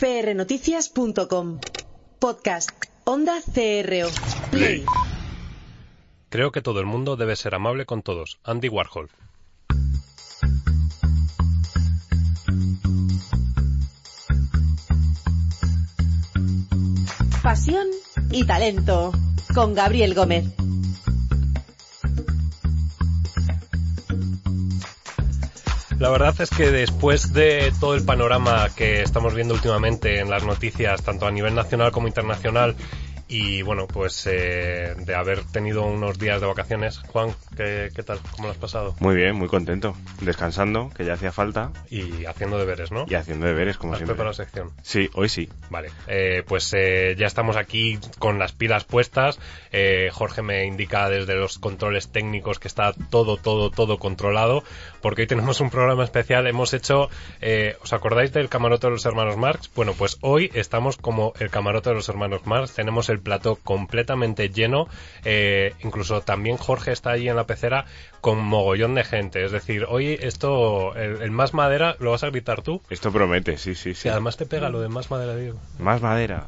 prnoticias.com. Podcast. Onda CRO. Play. Creo que todo el mundo debe ser amable con todos. Andy Warhol. Pasión y talento. Con Gabriel Gómez. La verdad es que después de todo el panorama que estamos viendo últimamente en las noticias, tanto a nivel nacional como internacional, y bueno, pues eh, de haber tenido unos días de vacaciones. Juan, ¿qué, ¿qué, tal? ¿Cómo lo has pasado? Muy bien, muy contento. Descansando, que ya hacía falta. Y haciendo deberes, ¿no? Y haciendo deberes, como ¿Has siempre. preparado sección? Sí, hoy sí. Vale, eh, pues eh, ya estamos aquí con las pilas puestas. Eh, Jorge me indica desde los controles técnicos que está todo, todo, todo controlado, porque hoy tenemos un programa especial. Hemos hecho, eh, ¿os acordáis del camarote de los hermanos Marx? Bueno, pues hoy estamos como el camarote de los hermanos Marx. Tenemos el plató completamente lleno. Eh, incluso también Jorge está allí en la pecera con mogollón de gente. Es decir, hoy esto, el, el más madera, ¿lo vas a gritar tú? Esto promete, sí, sí, sí. Sí, además te pega lo de más madera, digo. Más madera.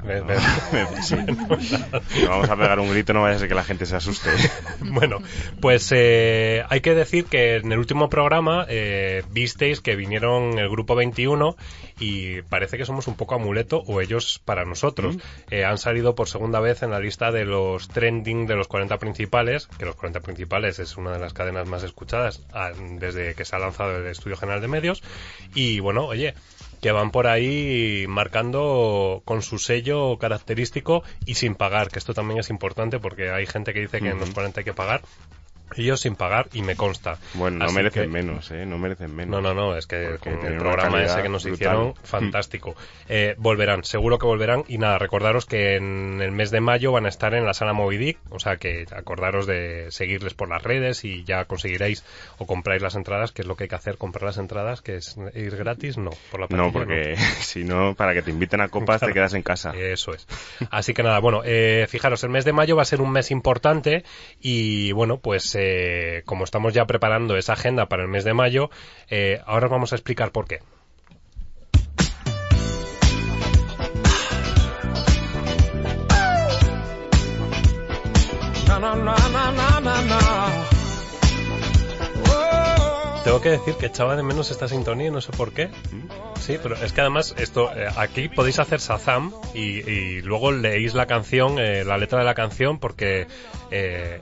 Sí. Vamos a pegar un grito, no vaya a ser que la gente se asuste. Bueno, pues eh, hay que decir que en el último programa eh, visteis que vinieron el grupo 21 y parece que somos un poco amuleto o ellos para nosotros. Eh, han salido por segunda vez en la lista de los trending de los 40 principales, que los 40 principales es una de las cadenas más escuchadas ah, desde que se ha lanzado el Estudio General de Medios. Y bueno, oye, que van por ahí marcando con su sello característico y sin pagar, que esto también es importante porque hay gente que dice que en los 40 hay que pagar. Ellos sin pagar y me consta. Bueno, no Así merecen que- menos, ¿eh? No merecen menos. no, no, no, es que con el programa ese que nos brutal. hicieron, fantástico. Eh, volverán, seguro que volverán. Y nada, recordaros que en el mes de mayo van a estar en la sala Moby Dick, o sea que acordaros de seguirles por las redes y ya conseguiréis o compráis las entradas, que es lo que hay que hacer, comprar las entradas, que es ir gratis, no, por la No, porque si no, para que te inviten a copas te quedas en casa. Eso es. Así que nada, bueno, eh, fijaros, el mes de mayo va a ser un mes importante y bueno, pues eh, como estamos ya preparando esa agenda para el mes de mayo, eh, ahora os vamos a explicar por qué. Tengo que decir que echaba de menos esta sintonía y no sé por qué. Sí, pero es que además esto eh, aquí podéis hacer Shazam y, y luego leéis la canción, eh, la letra de la canción porque eh,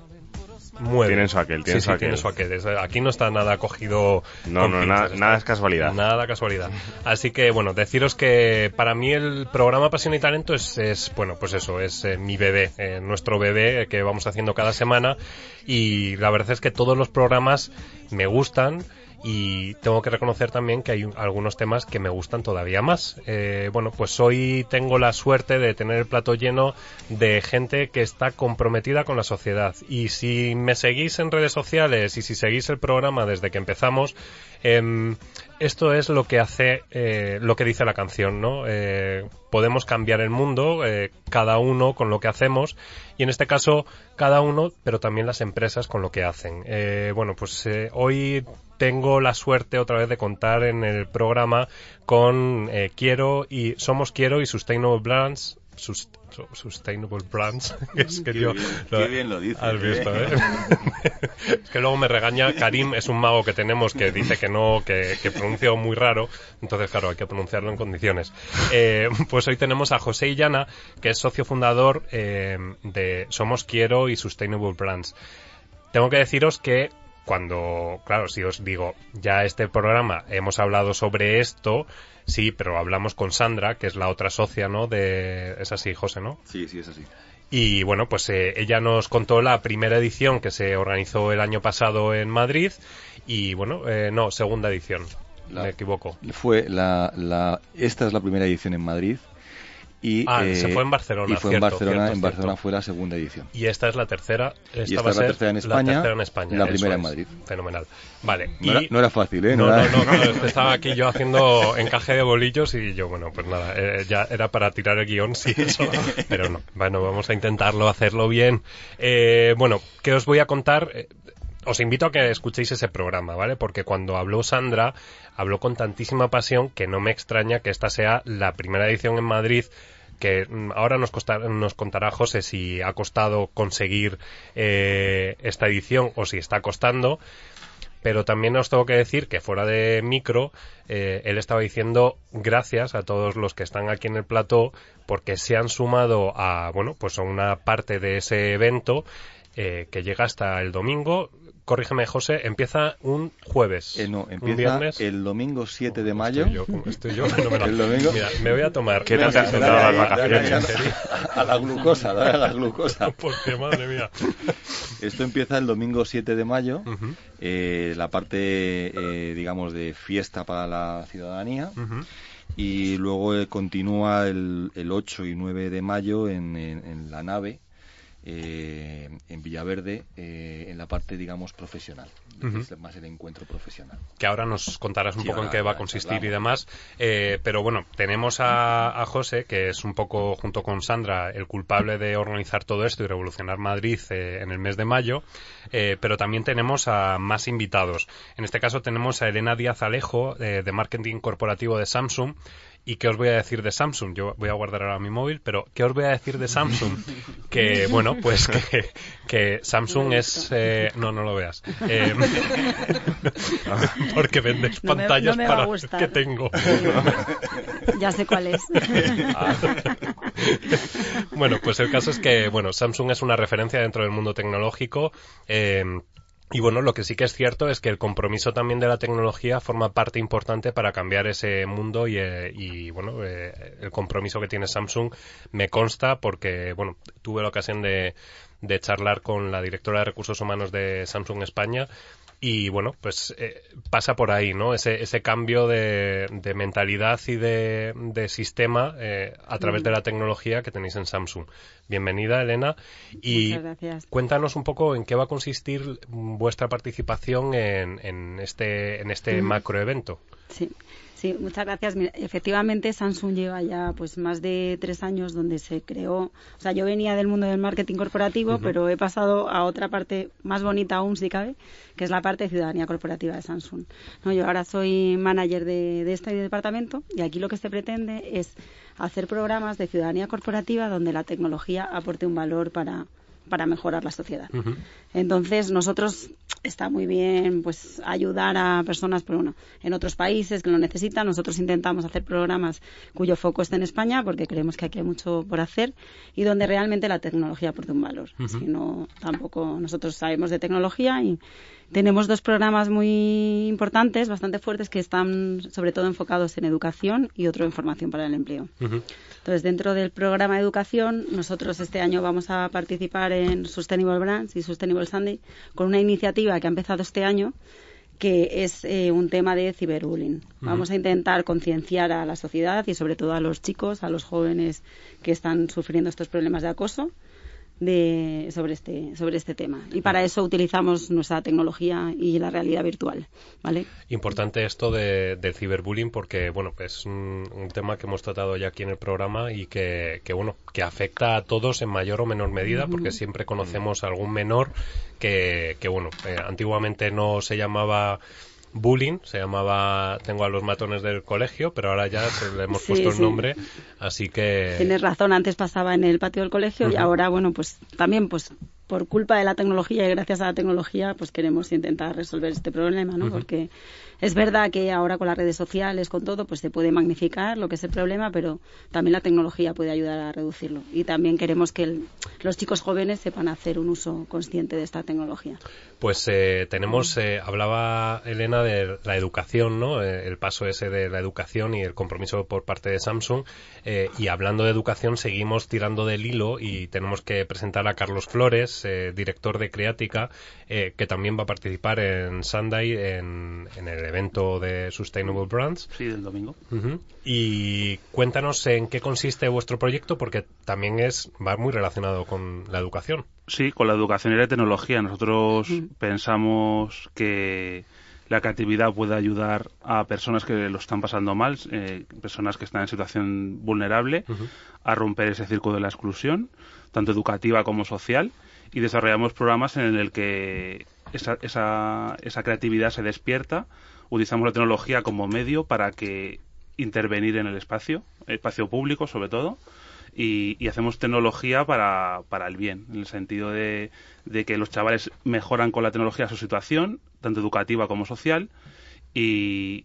mueve. Tienen su aquel, tienen sí, su sí, tiene aquel. su aquel. Aquí no está nada cogido. No, no, pinzas, nada, nada es casualidad. Nada casualidad. Así que bueno, deciros que para mí el programa Pasión y Talento es, es bueno, pues eso, es eh, mi bebé, eh, nuestro bebé que vamos haciendo cada semana y la verdad es que todos los programas me gustan y tengo que reconocer también que hay un- algunos temas que me gustan todavía más. Eh, bueno, pues hoy tengo la suerte de tener el plato lleno de gente que está comprometida con la sociedad. Y si me seguís en redes sociales y si seguís el programa desde que empezamos, em, esto es lo que hace, eh, lo que dice la canción, ¿no? Eh, podemos cambiar el mundo, eh, cada uno con lo que hacemos, y en este caso, cada uno, pero también las empresas con lo que hacen. Bueno, pues hoy tengo la suerte otra vez de contar en el programa con eh, Quiero y Somos Quiero y Sustainable Brands. Sus- su- Sustainable Brands. es que Qué yo, bien, qué bien lo dices, Has ¿eh? visto, ¿eh? es que luego me regaña. Karim es un mago que tenemos que dice que no, que, que pronuncia muy raro. Entonces, claro, hay que pronunciarlo en condiciones. Eh, pues hoy tenemos a José Illana, que es socio fundador eh, de Somos Quiero y Sustainable Brands. Tengo que deciros que cuando, claro, si os digo, ya este programa hemos hablado sobre esto, sí, pero hablamos con Sandra, que es la otra socia, ¿no? De, es así, José, ¿no? Sí, sí, es así. Y bueno, pues eh, ella nos contó la primera edición que se organizó el año pasado en Madrid y bueno, eh, no, segunda edición, La- me equivoco. Fue la, la, esta es la primera edición en Madrid y Ah, eh, se fue en Barcelona, y fue cierto, en Barcelona, cierto, en cierto. Barcelona fue la segunda edición. Y esta es la tercera. Esta Y esta va a es la tercera en España, La tercera en España. la eso primera en. Madrid. Fenomenal. Vale. No, y... era, no era fácil, ¿eh? No, era- no, no, que estaba aquí yo haciendo encaje de bolillos y yo, bueno, pues nada, eh, ya era para tirar el guion, sí, eso, pero no. Bueno, vamos a intentarlo, hacerlo bien. Eh, bueno, ¿qué os voy a contar? Os invito a que escuchéis ese programa, ¿vale? Porque cuando habló Sandra, habló con tantísima pasión que no me extraña que esta sea la primera edición en Madrid que mm, ahora nos, nos contará José si ha costado conseguir eh, esta edición o si está costando. Pero también os tengo que decir que fuera de micro, eh, él estaba diciendo gracias a todos los que están aquí en el plató porque se han sumado a, bueno, pues a una parte de ese evento eh, que llega hasta el domingo corrígeme José, empieza un jueves. Eh, no, empieza el domingo 7 de mayo. Estoy yo, estoy yo el domingo. Mira, me voy a tomar. ¿Qué te has las vacaciones? A la glucosa, a la glucosa. Porque madre mía. Esto empieza el domingo 7 de mayo, eh, la parte, eh, digamos, de fiesta para la ciudadanía. Y luego eh, continúa el, el, 8 y 9 de mayo en, en, en la nave, eh, en Villaverde eh, en la parte, digamos, profesional. es más el encuentro profesional. Que ahora nos contarás un poco en qué va a consistir y demás. Eh, pero bueno, tenemos a, a, José, que es un poco, junto con Sandra, el culpable de organizar todo esto y revolucionar Madrid en el mes de mayo. pero también tenemos a más invitados. En este caso tenemos a Elena Díaz Alejo, de Marketing Corporativo de Samsung ¿Y qué os voy a decir de Samsung? Yo voy a guardar ahora mi móvil, pero ¿qué os voy a decir de Samsung? Que, bueno, pues que, que Samsung es... Eh, no, no lo veas. Eh, porque vendes no pantallas me, para gustar. que tengo. ya sé cuál es. bueno, pues el caso es que, bueno, Samsung es una referencia dentro del mundo tecnológico. Eh, y bueno, lo que sí que es cierto es que el compromiso también de la tecnología forma parte importante para cambiar ese mundo y, eh, y bueno, eh, el compromiso que tiene Samsung me consta porque, bueno, tuve la ocasión de, de charlar con la directora de recursos humanos de Samsung España y bueno, pues eh, pasa por ahí, ¿no? Ese, ese cambio de, de mentalidad y de, de sistema eh, a través de la tecnología que tenéis en Samsung. Bienvenida, Elena. Y cuéntanos un poco en qué va a consistir vuestra participación en, en este, en este macroevento. Sí. Sí, muchas gracias. Mira, efectivamente, Samsung lleva ya pues más de tres años donde se creó. O sea, yo venía del mundo del marketing corporativo, uh -huh. pero he pasado a otra parte más bonita aún, si cabe, que es la parte de ciudadanía corporativa de Samsung. No, yo ahora soy manager de, de este departamento y aquí lo que se pretende es hacer programas de ciudadanía corporativa donde la tecnología aporte un valor para, para mejorar la sociedad. Uh -huh. Entonces, nosotros está muy bien pues ayudar a personas pero bueno, en otros países que lo necesitan. Nosotros intentamos hacer programas cuyo foco esté en España porque creemos que aquí hay mucho por hacer y donde realmente la tecnología aporte un valor. Uh -huh. Si no, tampoco nosotros sabemos de tecnología y tenemos dos programas muy importantes, bastante fuertes, que están sobre todo enfocados en educación y otro en formación para el empleo. Uh -huh. Entonces, dentro del programa de educación, nosotros este año vamos a participar en Sustainable Brands y Sustainable Sunday con una iniciativa que ha empezado este año que es eh, un tema de ciberbullying. Uh -huh. Vamos a intentar concienciar a la sociedad y sobre todo a los chicos, a los jóvenes que están sufriendo estos problemas de acoso de, sobre, este, sobre este tema. Y para eso utilizamos nuestra tecnología y la realidad virtual. ¿vale? Importante esto de, del ciberbullying porque bueno, es un, un, tema que hemos tratado ya aquí en el programa y que, que, bueno, que afecta a todos en mayor o menor medida porque siempre conocemos a algún menor que, que bueno, eh, antiguamente no se llamaba bullying, se llamaba Tengo a los matones del colegio, pero ahora ya se le hemos sí, puesto el nombre, así que... Tienes razón, antes pasaba en el patio del colegio uh -huh. y ahora, bueno, pues también pues por culpa de la tecnología y gracias a la tecnología pues queremos intentar resolver este problema, ¿no? Uh -huh. Porque es verdad que ahora con las redes sociales, con todo, pues se puede magnificar lo que es el problema, pero también la tecnología puede ayudar a reducirlo. Y también queremos que el, los chicos jóvenes sepan hacer un uso consciente de esta tecnología. Pues eh, tenemos, eh, hablaba Elena de la educación, ¿no? Eh, el paso ese de la educación y el compromiso por parte de Samsung. Eh, y hablando de educación, seguimos tirando del hilo y tenemos que presentar a Carlos Flores, eh, director de Creática, que también va a participar en Sunday en, en el evento de Sustainable Brands. Sí, del domingo. Uh -huh. Y cuéntanos en qué consiste vuestro proyecto, porque también es va muy relacionado con la educación. Sí, con la educación y la tecnología. Nosotros pensamos que la creatividad puede ayudar a personas que lo están pasando mal, eh, personas que están en situación vulnerable, uh -huh. a romper ese círculo de la exclusión, tanto educativa como social, y desarrollamos programas en el que esa, esa, esa creatividad se despierta, utilizamos la tecnología como medio para que intervenir en el espacio, espacio público sobre todo, y, hacemos tecnología para, para, el bien, en el sentido de, de, que los chavales mejoran con la tecnología su situación, tanto educativa como social, y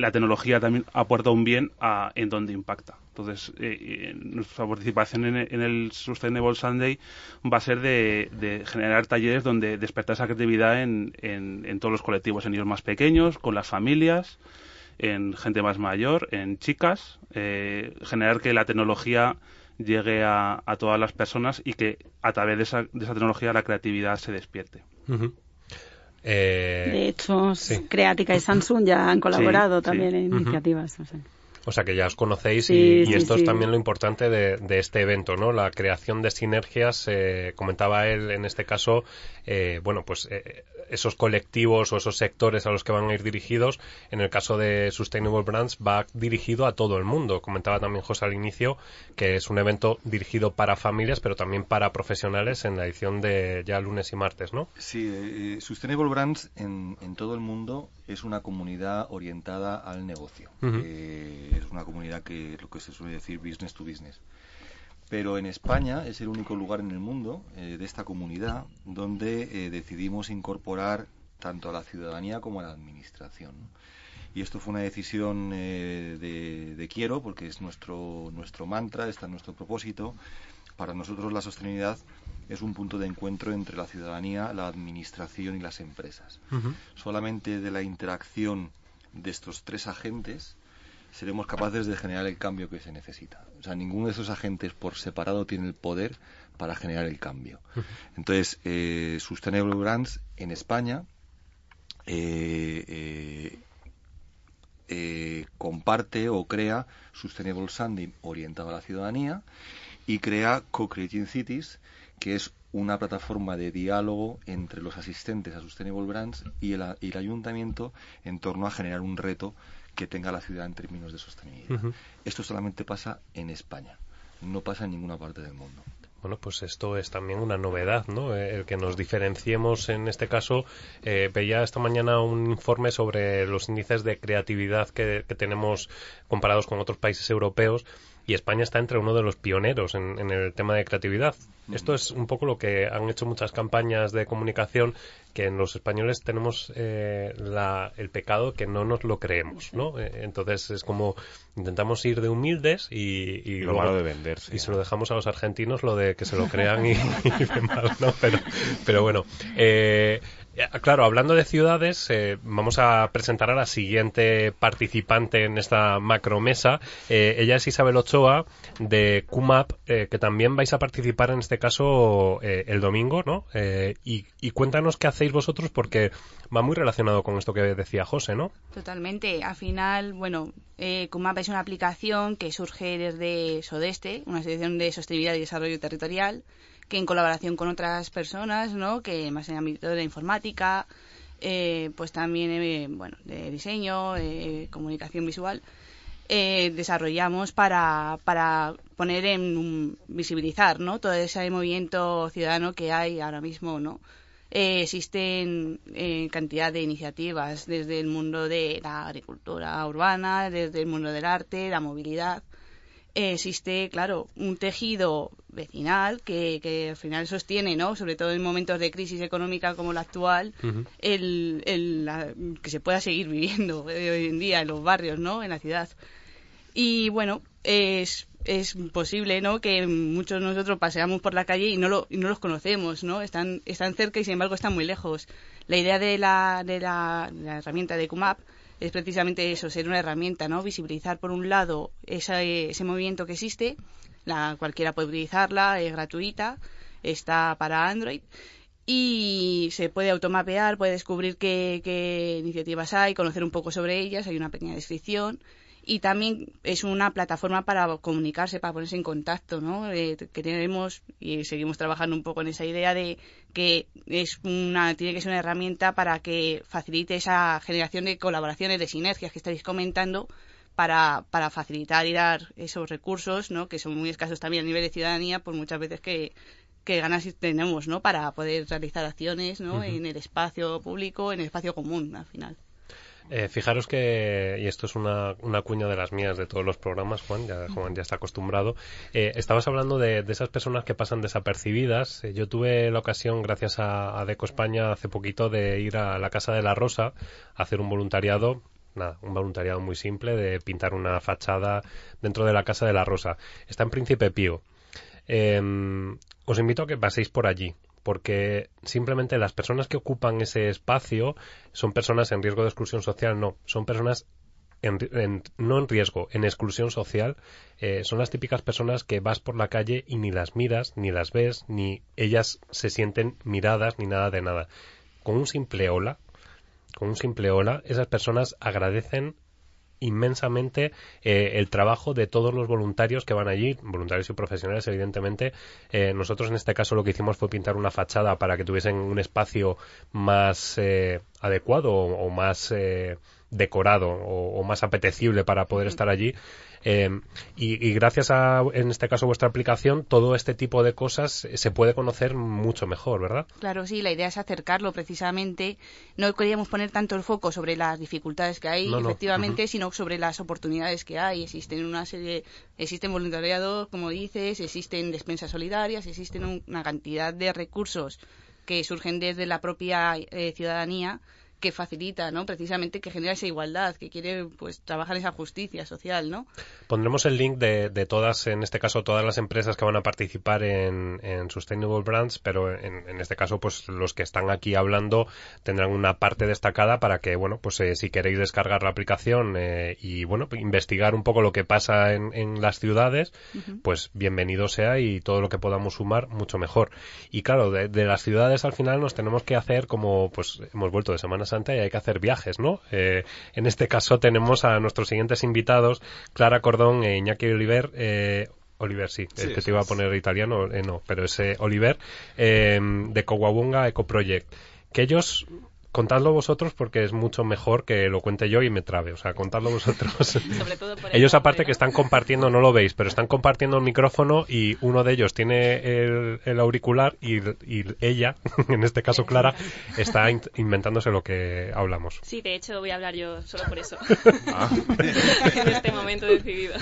la tecnología también aporta un bien a, en donde impacta. Entonces, eh, eh, nuestra participación en, el Sustainable Sunday va a ser de, generar talleres donde despertar esa creatividad en, en, todos los colectivos, en niños más pequeños, con las familias, en gente más mayor, en chicas, eh, generar que la tecnología llegue a, todas las personas y que a través de esa, de esa tecnología la creatividad se despierte. De hecho, Creatica y Samsung ya han colaborado también en iniciativas. O sea que ya os conocéis y, esto es también lo importante de, este evento, ¿no? La creación de sinergias, eh, comentaba él en este caso, eh, bueno, pues eh, esos colectivos o esos sectores a los que van a ir dirigidos, en el caso de Sustainable Brands va dirigido a todo el mundo. Comentaba también José al inicio que es un evento dirigido para familias, pero también para profesionales en la edición de ya lunes y martes, ¿no? Sí, Sustainable Brands en, todo el mundo es una comunidad orientada al negocio es una comunidad que lo que se suele decir business to business. Pero en España es el único lugar en el mundo eh, de esta comunidad donde eh, decidimos incorporar tanto a la ciudadanía como a la administración. Y esto fue una decisión eh, de, de, quiero, porque es nuestro, nuestro mantra, está en nuestro propósito. Para nosotros la sostenibilidad es un punto de encuentro entre la ciudadanía, la administración y las empresas. Solamente de la interacción de estos tres agentes seremos capaces de generar el cambio que se necesita. O sea, ninguno de esos agentes por separado tiene el poder para generar el cambio. Entonces, eh, Sustainable Brands en España eh, eh, comparte o crea Sustainable Sanding orientado a la ciudadanía y crea Co-Creating Cities, que es una plataforma de diálogo entre los asistentes a Sustainable Brands y el, y el ayuntamiento en torno a generar un reto que tenga la ciudad en términos de sostenibilidad. Esto solamente pasa en España, no pasa en ninguna parte del mundo. Bueno, pues esto es también una novedad, ¿no? Eh, el que nos diferenciemos en este caso. Eh, veía esta mañana un informe sobre los índices de creatividad que, que tenemos comparados con otros países europeos y España está entre uno de los pioneros en, el tema de creatividad. Esto es un poco lo que han hecho muchas campañas de comunicación que en los españoles tenemos eh, el pecado que no nos lo creemos, ¿no? Eh, entonces es como intentamos ir de humildes y, lo malo de venderse. Y se lo dejamos a los argentinos lo de que se lo crean y, y mal, ¿no? Pero, pero bueno, eh, claro, hablando de ciudades, eh, vamos a presentar a la siguiente participante en esta macromesa. Eh, ella es Isabel Ochoa de QMAP, que también vais a participar en este caso el domingo, ¿no? Y, y, cuéntanos qué hacéis vosotros porque va muy relacionado con esto que decía José, ¿no? Totalmente. Al final, bueno, QMAP es una aplicación que surge desde Sodeste, una asociación de sostenibilidad y desarrollo territorial que en colaboración con otras personas, ¿no? Que más en el ámbito de la informática, eh, pues también, eh, bueno, de diseño, eh, comunicación visual, desarrollamos para, para poner en visibilizar, ¿no? Todo ese movimiento ciudadano que hay ahora mismo, ¿no? existen cantidad de iniciativas desde el mundo de la agricultura urbana, desde el mundo del arte, la movilidad, existe, claro, un tejido vecinal que, que, al final sostiene, ¿no? Sobre todo en momentos de crisis económica como la actual, el, el que se pueda seguir viviendo hoy en día en los barrios, ¿no? En la ciudad. Y bueno, es, es posible, ¿no? Que muchos de nosotros paseamos por la calle y no, lo, y no los conocemos, ¿no? Están, están cerca y sin embargo están muy lejos. La idea de la, de la, de la herramienta de CUMAP es precisamente eso, ser una herramienta, ¿no? Visibilizar por un lado ese, ese movimiento que existe, la, cualquiera puede utilizarla, es gratuita, está para Android y se puede automapear, puede descubrir qué, qué iniciativas hay, conocer un poco sobre ellas, hay una pequeña descripción y también es una plataforma para comunicarse, para ponerse en contacto, ¿no? Eh, que tenemos y seguimos trabajando un poco en esa idea de que es una tiene que ser una herramienta para que facilite esa generación de colaboraciones, de sinergias que estáis comentando para, para facilitar y dar esos recursos, ¿no? Que son muy escasos también a nivel de ciudadanía, pues muchas veces que qué ganas tenemos, ¿no? Para poder realizar acciones, ¿no? En el espacio público, en el espacio común, al final. Eh, fijaros que, y esto es una, una, cuña de las mías de todos los programas, Juan, ya, Juan ya está acostumbrado, eh, estabas hablando de, esas personas que pasan desapercibidas. Eh, yo tuve la ocasión, gracias a, a, Deco España, hace poquito de ir a la Casa de la Rosa a hacer un voluntariado. Nada, un voluntariado muy simple de pintar una fachada dentro de la Casa de la Rosa. Está en Príncipe Pío. Em, os invito a que paséis por allí porque simplemente las personas que ocupan ese espacio son personas en riesgo de exclusión social, no, son personas en, no en riesgo, en exclusión social, eh, son las típicas personas que vas por la calle y ni las miras, ni las ves, ni ellas se sienten miradas, ni nada de nada. Con un simple hola, con un simple hola, esas personas agradecen inmensamente eh, el trabajo de todos los voluntarios que van allí, voluntarios y profesionales, evidentemente. Eh, nosotros en este caso lo que hicimos fue pintar una fachada para que tuviesen un espacio más eh, adecuado o, más decorado o, más apetecible para poder estar allí. Eh, y, gracias a, en este caso, vuestra aplicación, todo este tipo de cosas se puede conocer mucho mejor, ¿verdad? Claro, sí, la idea es acercarlo precisamente. No queríamos poner tanto el foco sobre las dificultades que hay, efectivamente, sino sobre las oportunidades que hay. Existen una serie, existen voluntariados, como dices, existen despensas solidarias, existen una cantidad de recursos que surgen desde la propia eh, ciudadanía que facilita, ¿no? Precisamente que genera esa igualdad, que quiere pues trabajar esa justicia social, ¿no? Pondremos el link de, de todas, en este caso, todas las empresas que van a participar en, en Sustainable Brands, pero en, en, este caso, pues los que están aquí hablando tendrán una parte destacada para que, bueno, pues eh, si queréis descargar la aplicación eh, y, bueno, investigar un poco lo que pasa en, en las ciudades, pues bienvenido sea y todo lo que podamos sumar, mucho mejor. Y claro, de, de las ciudades al final nos tenemos que hacer como, pues hemos vuelto de semanas y hay que hacer viajes, ¿no? Eh, en este caso tenemos a nuestros siguientes invitados, Clara Cordón e Iñaki Oliver, eh, Oliver, sí, que te iba a poner italiano, eh, no, pero ese Oliver, de Coahuonga Eco Project, que ellos contadlo vosotros porque es mucho mejor que lo cuente yo y me trabe. O sea, contadlo vosotros. ellos aparte que están compartiendo, no lo veis, pero están compartiendo el micrófono y uno de ellos tiene el, auricular y, ella, en este caso Clara, está inventándose lo que hablamos. Sí, de hecho voy a hablar yo solo por eso. Ah. en este momento decidido.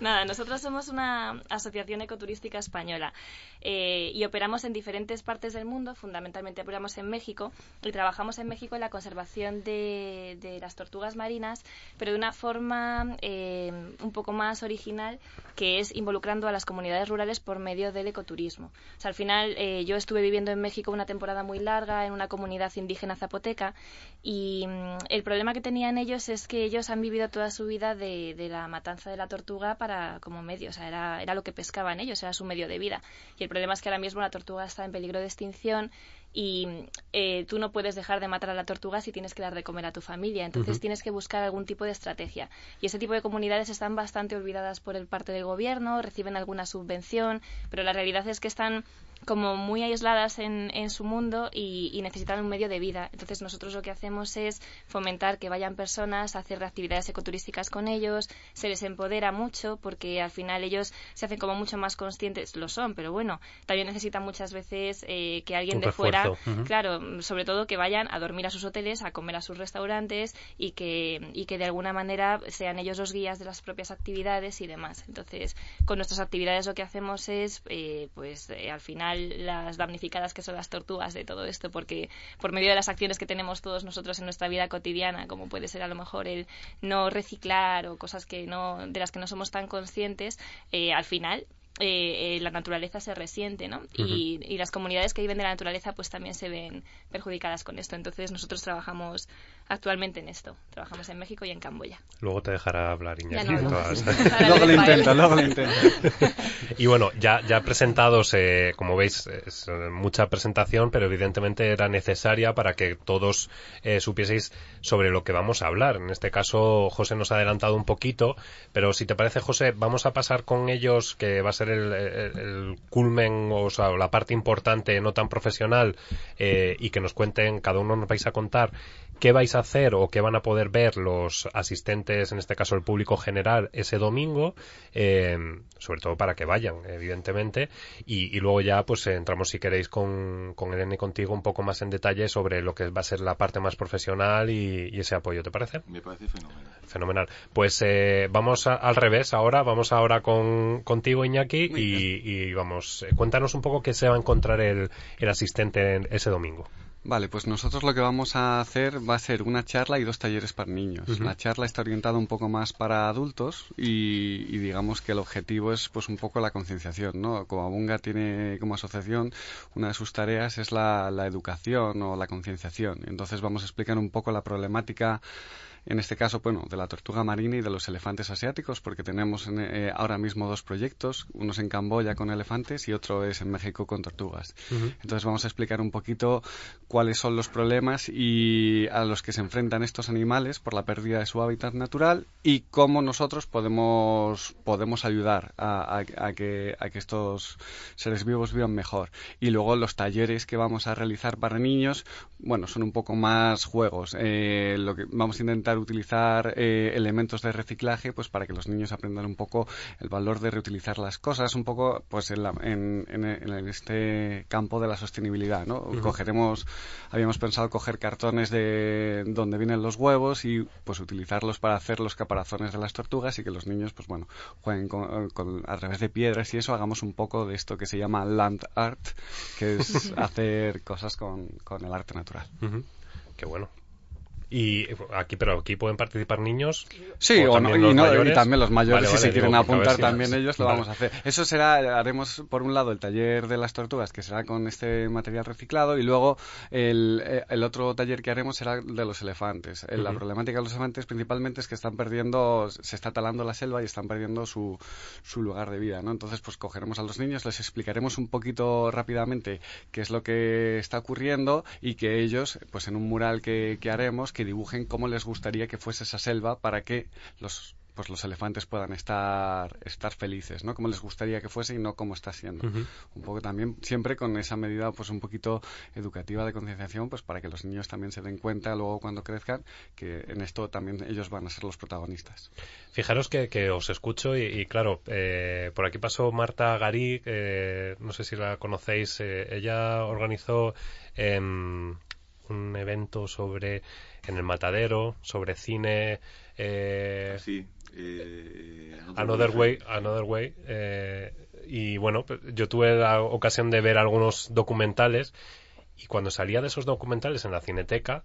Nada, nosotros somos una asociación ecoturística española eh, y operamos en diferentes partes del mundo, fundamentalmente operamos en México y trabajamos en México en la conservación de, las tortugas marinas, pero de una forma eh, un poco más original, que es involucrando a las comunidades rurales por medio del ecoturismo. O sea, al final eh, yo estuve viviendo en México una temporada muy larga en una comunidad indígena zapoteca y mm, el problema que tenían ellos es que ellos han vivido toda su vida de, la matanza de la tortuga para como medio, o sea, era, era lo que pescaban ellos, era su medio de vida. Y el problema es que ahora mismo la tortuga está en peligro de extinción y eh, tú no puedes dejar de matar a la tortuga si tienes que dar de comer a tu familia. Entonces tienes que buscar algún tipo de estrategia. Y ese tipo de comunidades están bastante olvidadas por el parte del gobierno, reciben alguna subvención, pero la realidad es que están como muy aisladas en, en su mundo y, necesitan un medio de vida. Entonces nosotros lo que hacemos es fomentar que vayan personas a hacer actividades ecoturísticas con ellos, se les empodera mucho porque al final ellos se hacen como mucho más conscientes, lo son, pero bueno, también necesitan muchas veces eh, que alguien de fuera, claro, sobre todo que vayan a dormir a sus hoteles, a comer a sus restaurantes y que, y que de alguna manera sean ellos los guías de las propias actividades y demás. Entonces, con nuestras actividades lo que hacemos es, eh, pues eh, al final las damnificadas que son las tortugas de todo esto, porque por medio de las acciones que tenemos todos nosotros en nuestra vida cotidiana, como puede ser a lo mejor el no reciclar o cosas que no, de las que no somos tan conscientes, eh, al final eh, eh, la naturaleza se resiente, ¿no? y, y, las comunidades que viven de la naturaleza pues también se ven perjudicadas con esto. Entonces nosotros trabajamos actualmente en esto. Trabajamos en México y en Camboya. Luego te dejará hablar Iñaki. luego lo intenta, luego lo intenta. y bueno, ya, ya presentados, eh, como veis, es mucha presentación, pero evidentemente era necesaria para que todos eh, supieseis sobre lo que vamos a hablar. En este caso, José nos ha adelantado un poquito, pero si te parece, José, vamos a pasar con ellos, que va a ser el, culmen, o sea, la parte importante no tan profesional eh, y que nos cuenten, cada uno nos vais a contar qué vais a hacer o qué van a poder ver los asistentes, en este caso el público general, ese domingo, eh, sobre todo para que vayan, evidentemente, y, luego ya pues entramos si queréis con, con Elena y contigo un poco más en detalle sobre lo que va a ser la parte más profesional y, ese apoyo, ¿te parece? Me parece fenomenal. Fenomenal. Pues eh, vamos al revés ahora, vamos ahora con, contigo Iñaki y, vamos, eh, cuéntanos un poco qué se va a encontrar el, el asistente ese domingo. Vale, pues nosotros lo que vamos a hacer va a ser una charla y dos talleres para niños. La charla está orientada un poco más para adultos y, digamos que el objetivo es pues un poco la concienciación, ¿no? Como Abunga tiene como asociación, una de sus tareas es la, la educación o la concienciación. Entonces vamos a explicar un poco la problemática en este caso, bueno, de la tortuga marina y de los elefantes asiáticos, porque tenemos eh, ahora mismo dos proyectos, uno es en Camboya con elefantes y otro es en México con tortugas. Entonces vamos a explicar un poquito cuáles son los problemas y a los que se enfrentan estos animales por la pérdida de su hábitat natural y cómo nosotros podemos, podemos ayudar a, que, a que estos seres vivos vivan mejor. Y luego los talleres que vamos a realizar para niños, bueno, son un poco más juegos. Eh, lo que vamos a intentar utilizar eh, elementos de reciclaje pues para que los niños aprendan un poco el valor de reutilizar las cosas un poco pues en, en, este campo de la sostenibilidad ¿no? cogeremos habíamos pensado coger cartones de donde vienen los huevos y pues utilizarlos para hacer los caparazones de las tortugas y que los niños pues bueno jueguen con, a través de piedras y eso hagamos un poco de esto que se llama land art que es hacer cosas con, con el arte natural Qué bueno. Y aquí, pero aquí pueden participar niños. Sí, o, también, y, también los mayores, si se quieren apuntar también ellos, lo vamos a hacer. Eso será, haremos por un lado el taller de las tortugas, que será con este material reciclado, y luego el, eh, el otro taller que haremos será de los elefantes. Eh, la problemática de los elefantes principalmente es que están perdiendo, se está talando la selva y están perdiendo su, su lugar de vida, ¿no? Entonces, pues cogeremos a los niños, les explicaremos un poquito rápidamente qué es lo que está ocurriendo y que ellos, pues en un mural que, que haremos, que dibujen cómo les gustaría que fuese esa selva para que los pues los elefantes puedan estar estar felices, ¿no? Como les gustaría que fuese y no como está siendo. Un poco también siempre con esa medida pues un poquito educativa de concienciación, pues para que los niños también se den cuenta luego cuando crezcan que en esto también ellos van a ser los protagonistas. Fijaros que, os escucho y, claro, eh, por aquí pasó Marta Garí, eh, no sé si la conocéis, eh, ella organizó em, un evento sobre en el matadero, sobre cine. Eh, sí, eh, Another Way, Another Way. Eh, y bueno, pues, yo tuve la ocasión de ver algunos documentales y cuando salía de esos documentales en la cineteca,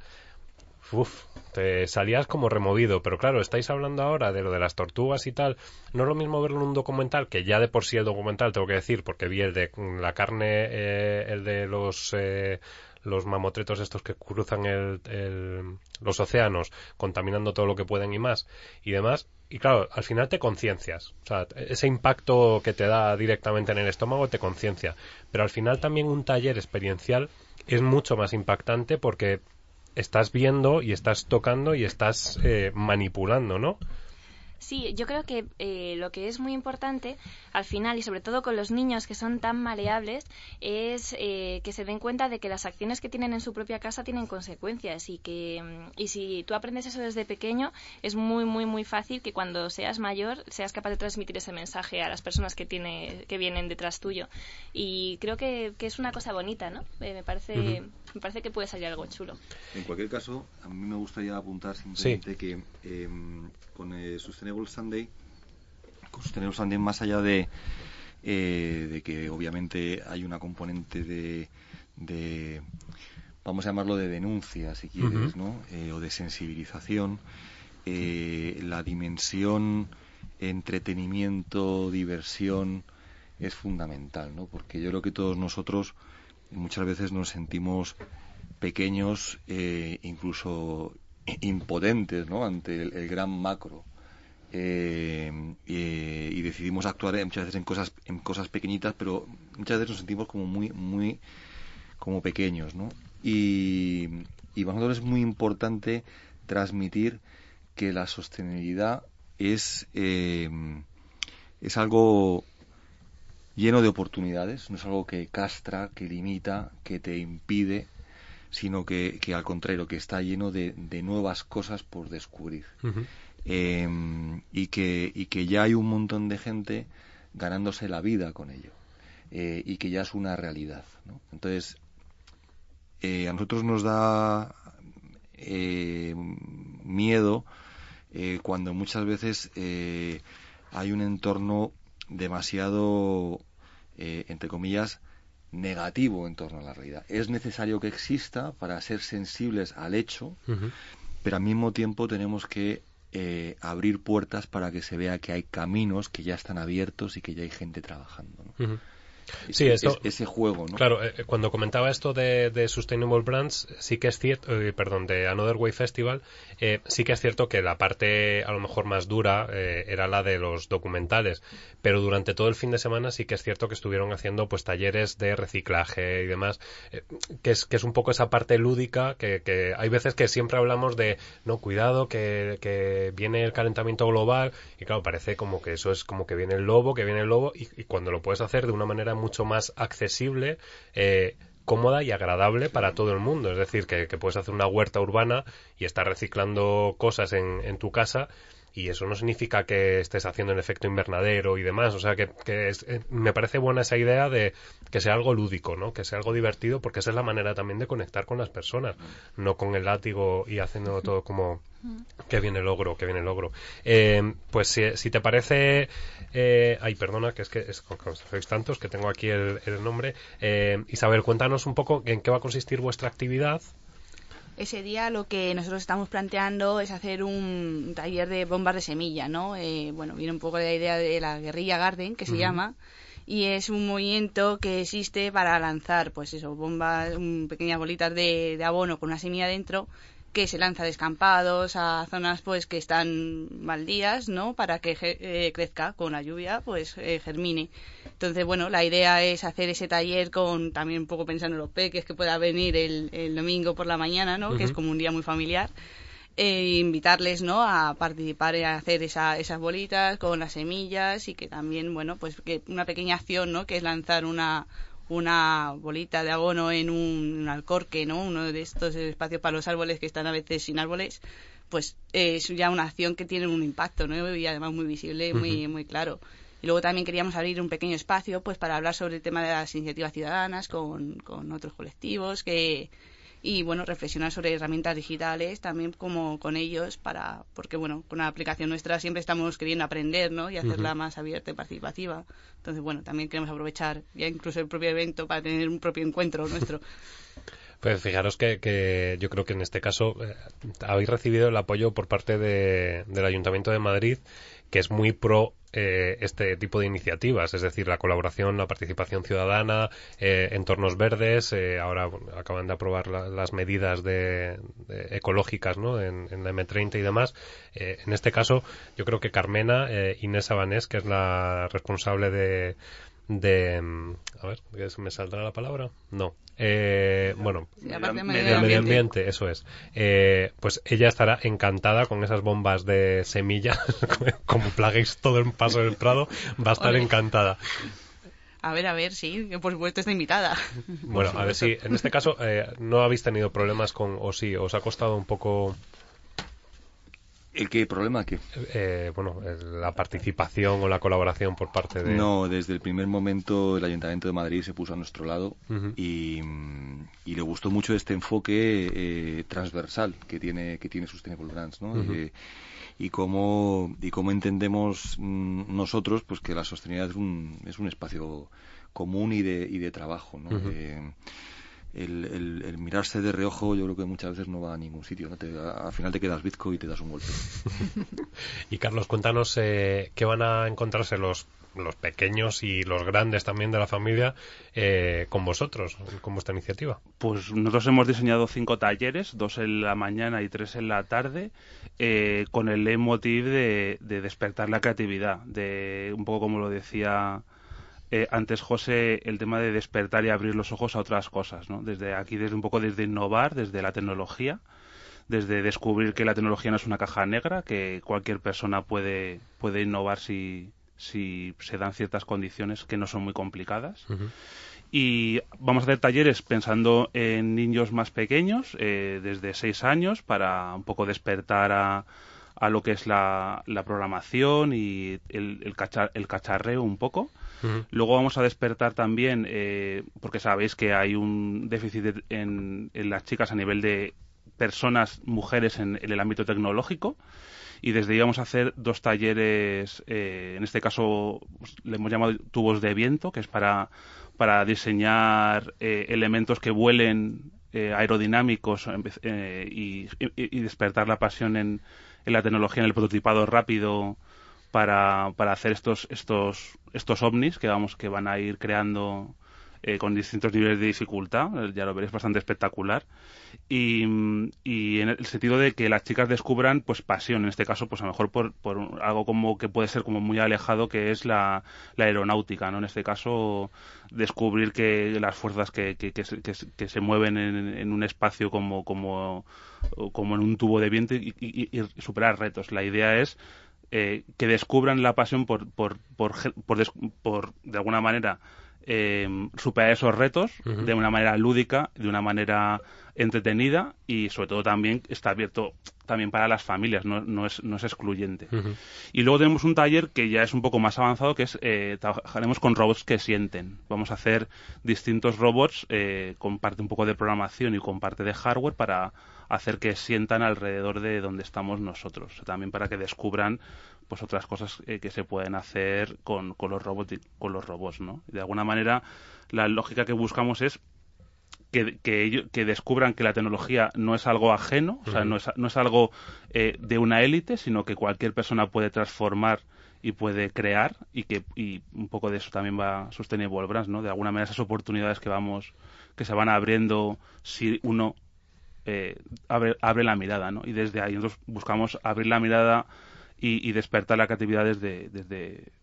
Uf, te salías como removido, pero claro, estáis hablando ahora de lo de las tortugas y tal. No es lo mismo verlo en un documental, que ya de por sí el documental, tengo que decir, porque vi el de la carne, eh, el de los eh, los mamotretos estos que cruzan el, los océanos, contaminando todo lo que pueden y más, y demás. Y claro, al final te conciencias. O sea, ese impacto que te da directamente en el estómago te conciencia. Pero al final también un taller experiencial es mucho más impactante porque estás viendo y estás tocando y estás eh, manipulando, ¿no? Sí, yo creo que eh, lo que es muy importante al final y sobre todo con los niños que son tan maleables es eh, que se den cuenta de que las acciones que tienen en su propia casa tienen consecuencias y que mm, y si tú aprendes eso desde pequeño es muy muy muy fácil que cuando seas mayor seas capaz de transmitir ese mensaje a las personas que tiene que vienen detrás tuyo y creo que, es una cosa bonita, ¿no? Eh, me parece me parece que puede salir algo chulo. En cualquier caso, a mí me gustaría apuntar simplemente que em, con el Sustainable Sunday, con Sustainable Sunday más allá de, eh, de que obviamente hay una componente de, de, vamos a llamarlo de denuncia, si quieres, ¿no? Eh, o de sensibilización, eh, la dimensión entretenimiento, diversión, es fundamental, ¿no? Porque yo creo que todos nosotros muchas veces nos sentimos pequeños, eh, incluso impotentes, ¿no? Ante el, gran macro. Eh, y decidimos actuar muchas veces en cosas en cosas pequeñitas pero muchas veces nos sentimos como muy muy como pequeños no y, y para nosotros es muy importante transmitir que la sostenibilidad es eh, es algo lleno de oportunidades, no es algo que castra, que limita, que te impide, sino que, al contrario, que está lleno de, nuevas cosas por descubrir. Em, y, que, y que ya hay un montón de gente ganándose la vida con ello. Eh, y que ya es una realidad. Entonces, eh, a nosotros nos da eh, miedo cuando muchas veces hay un entorno demasiado, entre comillas, negativo en torno a la realidad. Es necesario que exista para ser sensibles al hecho, pero al mismo tiempo tenemos que eh, abrir puertas para que se vea que hay caminos que ya están abiertos y que ya hay gente trabajando. ¿no? Sí, esto, ese juego, ¿no? Claro, eh, cuando comentaba esto de, Sustainable Brands, sí que es cierto, eh, perdón, de Another Way Festival, eh, sí que es cierto que la parte a lo mejor más dura era la de los documentales, pero durante todo el fin de semana sí que es cierto que estuvieron haciendo pues talleres de reciclaje y demás, que, es, que es un poco esa parte lúdica que, que hay veces que siempre hablamos de, no, cuidado, que, que, viene el calentamiento global y claro, parece como que eso es como que viene el lobo, que viene el lobo y, y cuando lo puedes hacer de una manera mucho más accesible, eh, cómoda y agradable para todo el mundo. Es decir, que, puedes hacer una huerta urbana y estar reciclando cosas en, en tu casa y eso no significa que estés haciendo el efecto invernadero y demás. O sea, que, eh, me parece buena esa idea de que sea algo lúdico, ¿no? Que sea algo divertido, porque esa es la manera también de conectar con las personas, no con el látigo y haciendo todo como que viene el logro, que viene el logro. Eh, pues si, te parece, eh, ay, perdona, que es que es, sois tantos que tengo aquí el, el nombre. Eh, Isabel, cuéntanos un poco en qué va a consistir vuestra actividad ese día lo que nosotros estamos planteando es hacer un taller de bombas de semilla, ¿no? Eh, bueno, viene un poco de la idea de la guerrilla garden, que se llama, y es un movimiento que existe para lanzar, pues eso, bombas, pequeñas bolitas de, de abono con una semilla dentro que se lanza descampados a zonas pues que están baldías, ¿no? Para que eh, crezca con la lluvia, pues eh, germine. Entonces, bueno, la idea es hacer ese taller con también un poco pensando en los peques que pueda venir el, el domingo por la mañana, ¿no? Que es como un día muy familiar. E invitarles, ¿no? A participar en hacer esa, esas bolitas con las semillas y que también, bueno, pues que una pequeña acción, ¿no? Que es lanzar una una bolita de abono en un, alcorque, ¿no? Uno de estos espacios para los árboles que están a veces sin árboles, pues es ya una acción que tiene un impacto, ¿no? Y además muy visible, muy, muy claro. Y luego también queríamos abrir un pequeño espacio, pues para hablar sobre el tema de las iniciativas ciudadanas con, con otros colectivos que, y bueno reflexionar sobre herramientas digitales también como con ellos para porque bueno con la aplicación nuestra siempre estamos queriendo aprender no y hacerla más abierta y participativa. Entonces bueno también queremos aprovechar ya incluso el propio evento para tener un propio encuentro nuestro. Pues fijaros que, yo creo que en este caso eh, habéis recibido el apoyo por parte del Ayuntamiento de Madrid, que es muy pro eh, este tipo de iniciativas, es decir, la colaboración, la participación ciudadana, eh, entornos verdes. ahora acaban de aprobar las medidas de, ecológicas ¿no? en, la M30 y demás. en este caso, yo creo que Carmena, Inés Abanés, que es la responsable de, de a ver me saldrá la palabra no eh, bueno medio, ambiente. eso es eh, pues ella estará encantada con esas bombas de semilla como plaguéis todo el paso del Prado va a estar encantada a ver, a ver, sí, por supuesto está invitada. Bueno, a ver si en este caso eh, no habéis tenido problemas con, o sí, os ha costado un poco ¿El qué problema qué? Eh, bueno, la participación o la colaboración por parte de... No, desde el primer momento el Ayuntamiento de Madrid se puso a nuestro lado y, le gustó mucho este enfoque eh, transversal que tiene que tiene Sustainable Brands, ¿no? Eh, y cómo y cómo entendemos mm, nosotros pues que la sostenibilidad es un, es un espacio común y de, y de trabajo, ¿no? El, mirarse de reojo yo creo que muchas veces no va a ningún sitio. ¿no? al final te quedas bizco y te das un golpe. y Carlos, cuéntanos eh, qué van a encontrarse los, los pequeños y los grandes también de la familia eh, con vosotros, con vuestra iniciativa. Pues nosotros hemos diseñado cinco talleres, dos en la mañana y tres en la tarde, eh, con el leitmotiv de, de despertar la creatividad, de un poco como lo decía eh, antes José el tema de despertar y abrir los ojos a otras cosas, ¿no? Desde aquí, desde un poco desde innovar, desde la tecnología, desde descubrir que la tecnología no es una caja negra, que cualquier persona puede, puede innovar si, si se dan ciertas condiciones que no son muy complicadas. Y vamos a hacer talleres pensando en niños más pequeños, eh, desde 6 años, para un poco despertar a, a lo que es la, programación y el, el, el cacharreo un poco. Luego vamos a despertar también, eh, porque sabéis que hay un déficit en, las chicas a nivel de personas, mujeres en, el ámbito tecnológico. Y desde ahí vamos a hacer dos talleres, eh, en este caso pues, le hemos llamado tubos de viento, que es para, para diseñar eh, elementos que vuelen aerodinámicos y, y, despertar la pasión en la tecnología, en el prototipado rápido para, para hacer estos, estos, estos ovnis que, vamos, que van a ir creando eh, con distintos niveles de dificultad, eh, ya lo veréis bastante espectacular, y, y, en el sentido de que las chicas descubran pues pasión, en este caso pues a lo mejor por, por algo como que puede ser como muy alejado que es la, la aeronáutica, ¿no? En este caso descubrir que las fuerzas que, que, que, que se mueven en, en, un espacio como, como, como en un tubo de viento y, y, y superar retos. La idea es eh, que descubran la pasión por, por, por, por, por de alguna manera, eh, superar esos retos de una manera lúdica, de una manera entretenida y sobre todo también está abierto también para las familias, no, no, es, no es excluyente. Y luego tenemos un taller que ya es un poco más avanzado, que es eh, trabajaremos con robots que sienten. Vamos a hacer distintos robots eh, con parte un poco de programación y con parte de hardware para hacer que sientan alrededor de donde estamos nosotros. También para que descubran pues otras cosas eh, que se pueden hacer con, con los robots con los robots, ¿no? De alguna manera la lógica que buscamos es que, que, que, descubran que la tecnología no es algo ajeno, o sea, no es, no es algo eh, de una élite, sino que cualquier persona puede transformar y puede crear y que y un poco de eso también va Sustainable Brands, ¿no? De alguna manera esas oportunidades que vamos que se van abriendo si uno eh, abre, abre la mirada, ¿no? Y desde ahí nosotros buscamos abrir la mirada y, y despertar la creatividad desde, desde,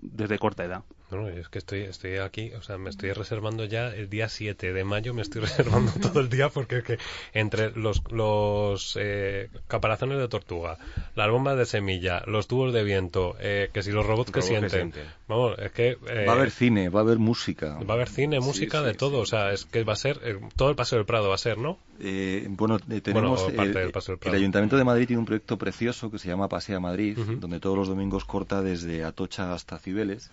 desde corta edad. No, es que estoy, estoy aquí, o sea, me estoy reservando ya el día 7 de mayo, me estoy reservando todo el día porque es que entre los, los eh, caparazones de tortuga, las bombas de semilla, los tubos de viento, eh, que si los robots que sienten, vamos, es que... Eh, va a haber cine, va a haber música. Va a haber cine, música, de todo, o sea, es que va a ser, eh, todo el Paseo del Prado va a ser, ¿no? Eh, bueno, tenemos... Bueno, el, el, Ayuntamiento de Madrid tiene un proyecto precioso que se llama Pasea Madrid, donde todos los domingos corta desde Atocha hasta Cibeles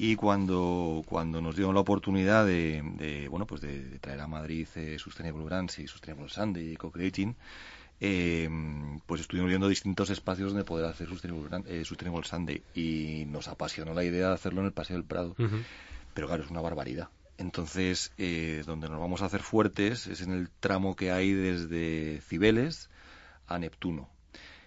y cuando, cuando nos dieron la oportunidad de, bueno pues de, traer a Madrid eh, Sustainable Brands y Sustainable Sunday y Co-Creating eh, pues estuvimos viendo distintos espacios donde poder hacer Sustainable, eh, Sustainable Sunday y nos apasionó la idea de hacerlo en el Paseo del Prado. Pero claro es una barbaridad. Entonces eh, donde nos vamos a hacer fuertes es en el tramo que hay desde Cibeles a Neptuno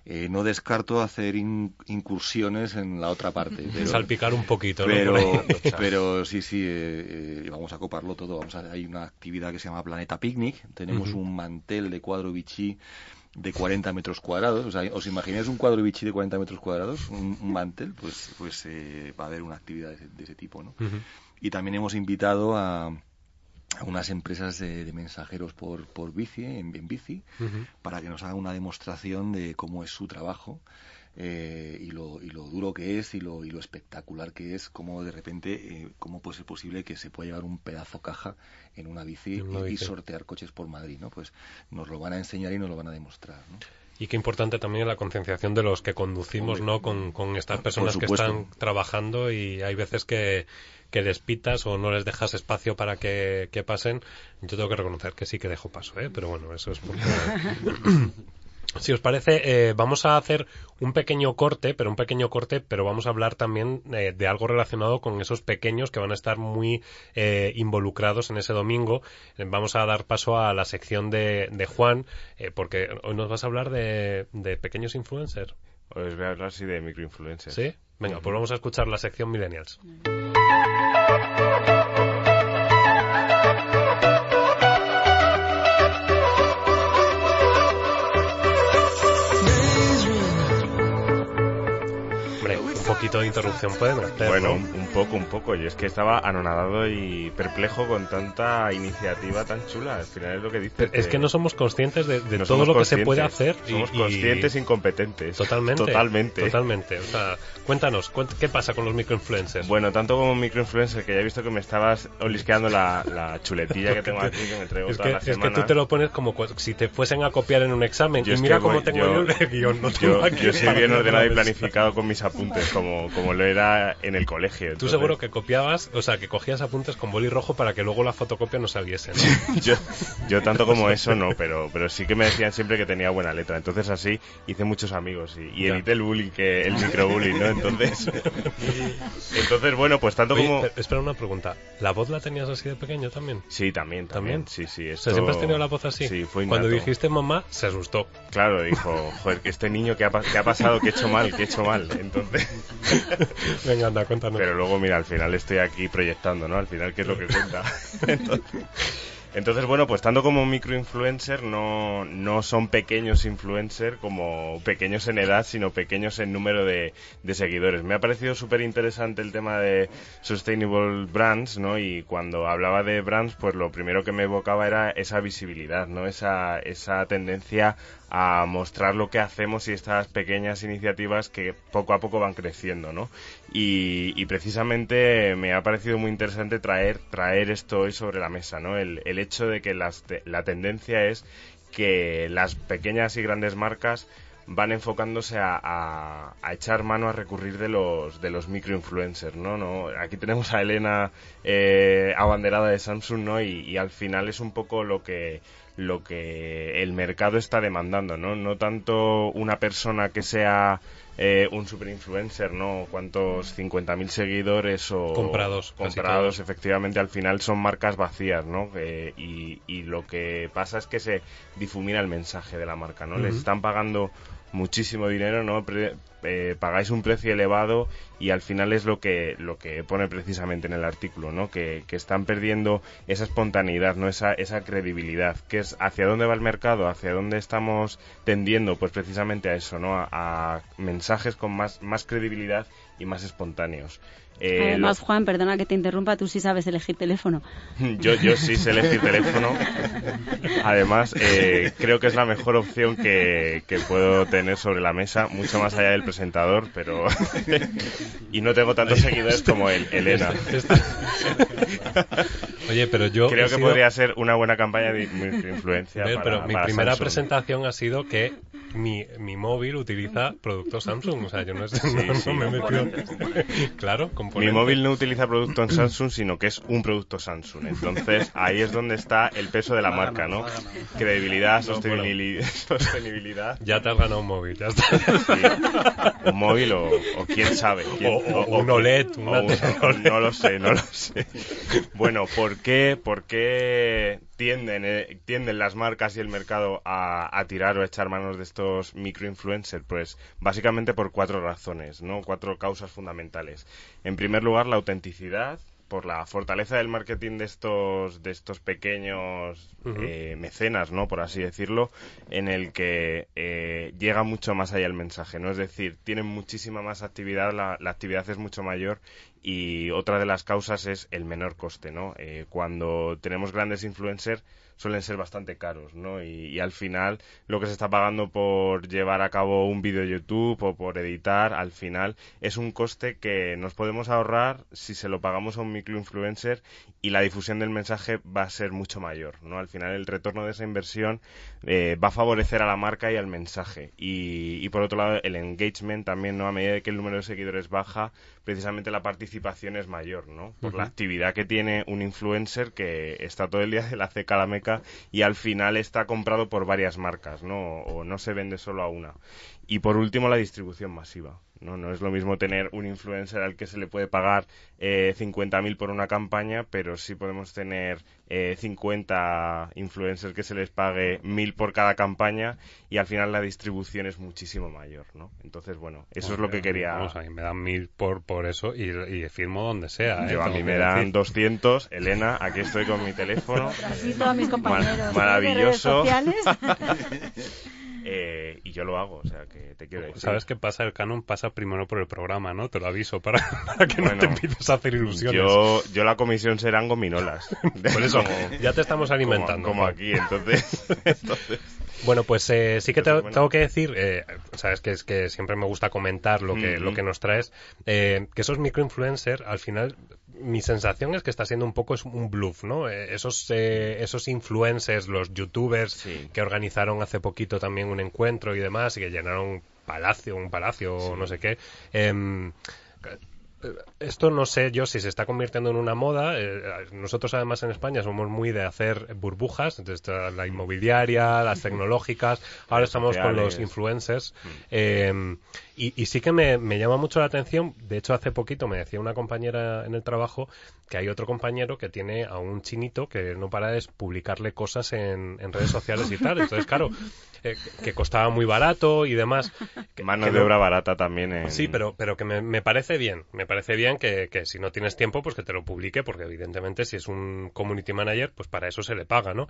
eh, no descarto hacer incursiones en la otra parte. Salpicar un poquito, pero, pero sí, sí, eh, eh, vamos a coparlo todo. Vamos a, hay una actividad que se llama Planeta Picnic. Tenemos un mantel de cuadro bichí de 40 metros cuadrados. O sea, ¿os imagináis un cuadro bichí de 40 metros cuadrados? Un, mantel, pues, pues va a haber una actividad de ese, tipo, ¿no? Y también hemos invitado a a unas empresas de, mensajeros por, por bici, en, bici, para que nos hagan una demostración de cómo es su trabajo eh, y, lo, y lo duro que es y lo, y lo espectacular que es, cómo de repente, eh, cómo puede ser posible que se pueda llevar un pedazo caja en una bici, y, sortear coches por Madrid, ¿no? Pues nos lo van a enseñar y nos lo van a demostrar, ¿no? Y qué importante también la concienciación de los que conducimos, ¿no? Con, con estas personas que están trabajando y hay veces que que despitas o no les dejas espacio para que, pasen, yo tengo que reconocer que sí que dejo paso, ¿eh? pero bueno, eso es porque... Si os parece, eh, vamos a hacer un pequeño corte, pero un pequeño corte, pero vamos a hablar también eh, de algo relacionado con esos pequeños que van a estar muy eh, involucrados en ese domingo. vamos a dar paso a la sección de, de Juan, porque hoy nos vas a hablar de, de pequeños influencers. Os voy a hablar sí de microinfluencers. ¿Sí? Venga, pues vamos a escuchar la sección Millennials. Poquito de interrupción puede merecer. Bueno, un, poco, un poco. Yo es que estaba anonadado y perplejo con tanta iniciativa tan chula. Al final es lo que dices. Es que no somos conscientes de, todo lo que se puede hacer. Somos conscientes e incompetentes. Totalmente. Totalmente. Totalmente. O sea, cuéntanos, ¿qué pasa con los microinfluencers? Bueno, tanto como microinfluencer, que ya he visto que me estabas olisqueando la, chuletilla que tengo aquí, que me traigo es que, Es que tú te lo pones como si te fuesen a copiar en un examen. y mira cómo tengo yo, el guion. No yo, yo soy bien ordenado y planificado con mis apuntes, como, como lo era en el colegio. Tú seguro que copiabas, o sea, que cogías apuntes con boli rojo para que luego la fotocopia no saliese, yo, yo tanto como eso no, pero, pero sí que me decían siempre que tenía buena letra. Entonces así hice muchos amigos y, y evité el bullying, que, el microbullying, ¿no? Entonces, entonces bueno, pues tanto como... Espera una pregunta, ¿la voz la tenías así de pequeño también? Sí, también, también. Sí, sí. Esto... ¿siempre has tenido la voz así? Sí, fue Cuando dijiste mamá, se asustó. Claro, dijo, joder, que este niño que ha, que ha pasado, que he hecho mal, que he hecho mal. Entonces... Venga, anda, cuéntanos. Pero luego, mira, al final estoy aquí proyectando, ¿no? Al final, ¿qué es lo que cuenta? Entonces, bueno, pues tanto como microinfluencer no, no son pequeños influencers como pequeños en edad, sino pequeños en número de, de seguidores. Me ha parecido súper interesante el tema de Sustainable Brands, ¿no? Y cuando hablaba de brands, pues lo primero que me evocaba era esa visibilidad, ¿no? Esa, esa tendencia a mostrar lo que hacemos y estas pequeñas iniciativas que poco a poco van creciendo, ¿no? Y, precisamente me ha parecido muy interesante traer, traer esto hoy sobre la mesa, ¿no? El, el hecho de que las, la tendencia es que las pequeñas y grandes marcas van enfocándose a, a, echar mano a recurrir de los de los microinfluencers, ¿no? ¿no? Aquí tenemos a Elena eh, abanderada de Samsung, ¿no? Y, y, al final es un poco lo que lo que el mercado está demandando, ¿no? No tanto una persona que sea eh, un super influencer, ¿no? Cuántos 50.000 seguidores o... Comprados. Comprados, efectivamente, al final son marcas vacías, ¿no? Eh, y, y, lo que pasa es que se difumina el mensaje de la marca, ¿no? Les están pagando muchísimo dinero, ¿no? Eh, pagáis un precio elevado y al final es lo que lo que pone precisamente en el artículo, ¿no? Que, que, están perdiendo esa espontaneidad, ¿no? Esa, esa credibilidad, que es hacia dónde va el mercado, hacia dónde estamos tendiendo, pues precisamente a eso, ¿no? A, a mensajes con más, más credibilidad y más espontáneos. Eh, Además, Juan, perdona que te interrumpa, tú sí sabes elegir teléfono. yo, yo sí sé elegir teléfono. Además, eh, creo que es la mejor opción que, que, puedo tener sobre la mesa, mucho más allá del presentador, pero... y no tengo tantos seguidores como él, Elena. Oye, pero yo... Creo que podría ser una buena campaña de influencia. pero mi primera presentación ha sido que mi, mi móvil utiliza productos Samsung. O sea, yo no, no, me he metido... claro, Mi móvil no utiliza producto en Samsung, sino que es un producto Samsung. Entonces, ahí es donde está el peso de la marca, ¿no? Credibilidad, sostenibilidad. Ya te has ganado un móvil, ya está. un móvil o, quién sabe. o, un OLED. no lo sé, no lo sé. Bueno, ¿por qué, por qué tienden, eh, tienden las marcas y el mercado a, a, tirar o a echar manos de estos microinfluencers? Pues básicamente por cuatro razones, ¿no? Cuatro causas fundamentales. En primer lugar, la autenticidad, por la fortaleza del marketing de estos de estos pequeños eh, mecenas, ¿no? Por así decirlo, en el que eh, llega mucho más allá el mensaje, ¿no? Es decir, tienen muchísima más actividad, la, la actividad es mucho mayor y otra de las causas es el menor coste, ¿no? Eh, cuando tenemos grandes influencers suelen ser bastante caros, ¿no? Y, al final lo que se está pagando por llevar a cabo un vídeo YouTube o por editar, al final es un coste que nos podemos ahorrar si se lo pagamos a un microinfluencer y la difusión del mensaje va a ser mucho mayor, ¿no? Al final el retorno de esa inversión eh, va a favorecer a la marca y al mensaje. Y, y por otro lado el engagement también, ¿no? A medida que el número de seguidores baja, precisamente la participación es mayor, ¿no? Por la actividad que tiene un influencer que está todo el día de la ceca a la meca y al final está comprado por varias marcas, ¿no? O no se vende solo a una. Y por último, la distribución masiva. ¿No? No es lo mismo tener un influencer al que se le puede pagar eh, 50.000 por una campaña, pero sí podemos tener eh, 50 influencers que se les pague 1.000 por cada campaña y al final la distribución es muchísimo mayor, ¿no? Entonces, bueno, eso es lo que quería... Vamos, a mí me dan 1.000 por, por eso y, y, firmo donde sea. ¿eh? Yo a mí me dan 200. Elena, aquí estoy con mi teléfono. Así todos mis compañeros. maravilloso. Eh, y yo lo hago, o sea, que te quiero decir. ¿Sabes qué pasa? El canon pasa primero por el programa, ¿no? Te lo aviso para, que no te empieces a hacer ilusiones. Yo, yo la comisión serán gominolas. por eso, ya te estamos alimentando. Como, aquí, entonces... entonces... Bueno, pues eh, sí que te, tengo que decir, eh, sabes que es que siempre me gusta comentar lo que, lo que nos traes, eh, que esos microinfluencers, al final, mi sensación es que está siendo un poco un bluff, ¿no? Eh, esos, eh, esos influencers, los youtubers que organizaron hace poquito también un encuentro y demás y que llenaron palacio, un palacio, no sé qué. Eh, esto no sé yo si se está convirtiendo en una moda. Eh, nosotros además en España somos muy de hacer burbujas, la inmobiliaria, las tecnológicas, ahora estamos con los influencers. Eh, y, sí que me, llama mucho la atención, de hecho hace poquito me decía una compañera en el trabajo que hay otro compañero que tiene a un chinito que no para de publicarle cosas en, redes sociales y tal. Entonces, claro, eh, que costaba muy barato y demás. Mano de obra barata también. Sí, pero, pero que me, parece bien. Me parece bien que, si no tienes tiempo, pues que te lo publique, porque evidentemente si es un community manager, pues para eso se le paga, ¿no?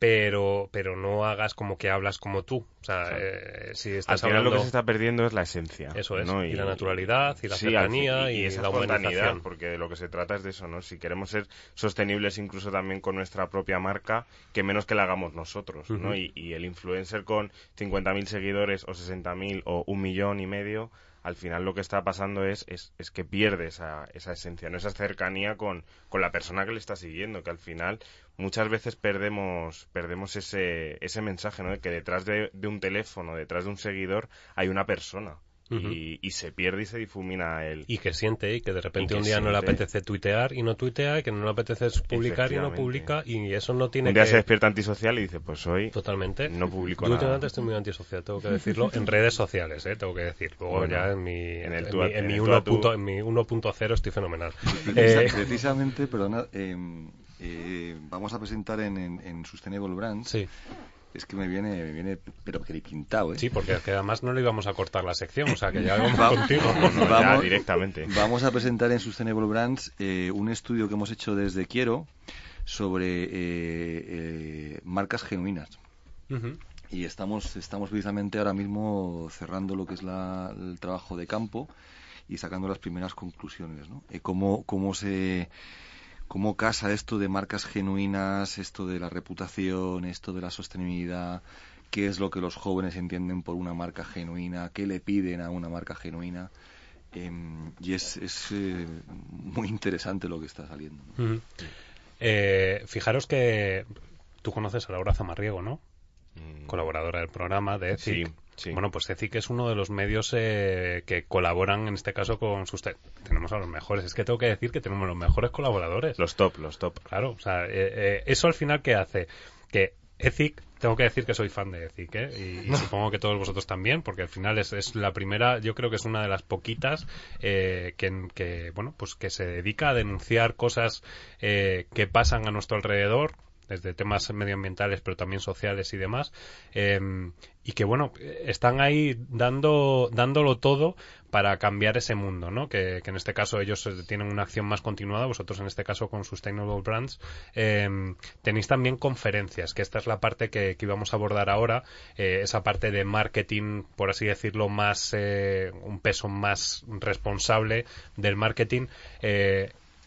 Pero pero no hagas como que hablas como tú. O sea, eh, si estás Al final lo que se está perdiendo es la esencia. Eso es. Y, la naturalidad y la cercanía y, esa la humanización. Porque de lo que se trata es de eso, ¿no? Si queremos ser sostenibles incluso también con nuestra propia marca, que menos que la hagamos nosotros, ¿no? Y, el influencer con 50.000 seguidores o 60.000 o un millón y medio, al final lo que está pasando es, es, es que pierde esa, esa esencia, ¿no? esa cercanía con, con la persona que le está siguiendo, que al final muchas veces perdemos, perdemos ese, ese mensaje, ¿no? De que detrás de, de un teléfono, detrás de un seguidor, hay una persona y, se pierde y se difumina el... Y que siente y que de repente un día no le apetece tuitear y no tuitea, y que no le apetece publicar y no publica y eso no tiene Un día se despierta antisocial y dice, pues hoy Totalmente. no publico Yo nada. últimamente estoy muy antisocial, tengo que decirlo, en redes sociales, ¿eh? tengo que decir. Luego ya en mi, en, el en, mi, 1.0 estoy fenomenal. Eh, precisamente, perdona, em, eh, vamos a presentar en, en, Sustainable Brands sí es que me viene, me viene pero que pintado, ¿eh? Sí, porque además no le íbamos a cortar la sección, o sea que ya vamos contigo. vamos, directamente. Vamos a presentar en Sustainable Brands eh, un estudio que hemos hecho desde Quiero sobre eh, eh, marcas genuinas. Y estamos, estamos precisamente ahora mismo cerrando lo que es el trabajo de campo y sacando las primeras conclusiones, ¿no? cómo, cómo se cómo casa esto de marcas genuinas, esto de la reputación, esto de la sostenibilidad, qué es lo que los jóvenes entienden por una marca genuina, qué le piden a una marca genuina. Em, y es, es eh, muy interesante lo que está saliendo. Eh, fijaros que tú conoces a Laura Zamarriego, ¿no? Mm. Colaboradora del programa de ECIC. Bueno, pues ECIC es uno de los medios eh, que colaboran en este caso con sus... Tenemos a los mejores. Es que tengo que decir que tenemos los mejores colaboradores. Los top, los top. Claro, o sea, eh, eh, eso al final ¿qué hace? Que ECIC, tengo que decir que soy fan de ECIC, ¿eh? y, supongo que todos vosotros también, porque al final es, es la primera, yo creo que es una de las poquitas que, que, bueno, pues que se dedica a denunciar cosas que pasan a nuestro alrededor, desde temas medioambientales, pero también sociales y demás, em, y que bueno, están ahí dando, dándolo todo para cambiar ese mundo, ¿no? Que, en este caso ellos tienen una acción más continuada, vosotros en este caso con Sustainable Brands em, tenéis también conferencias, que esta es la parte que, que íbamos a abordar ahora, eh, esa parte de marketing, por así decirlo, más, eh, un peso más responsable del marketing.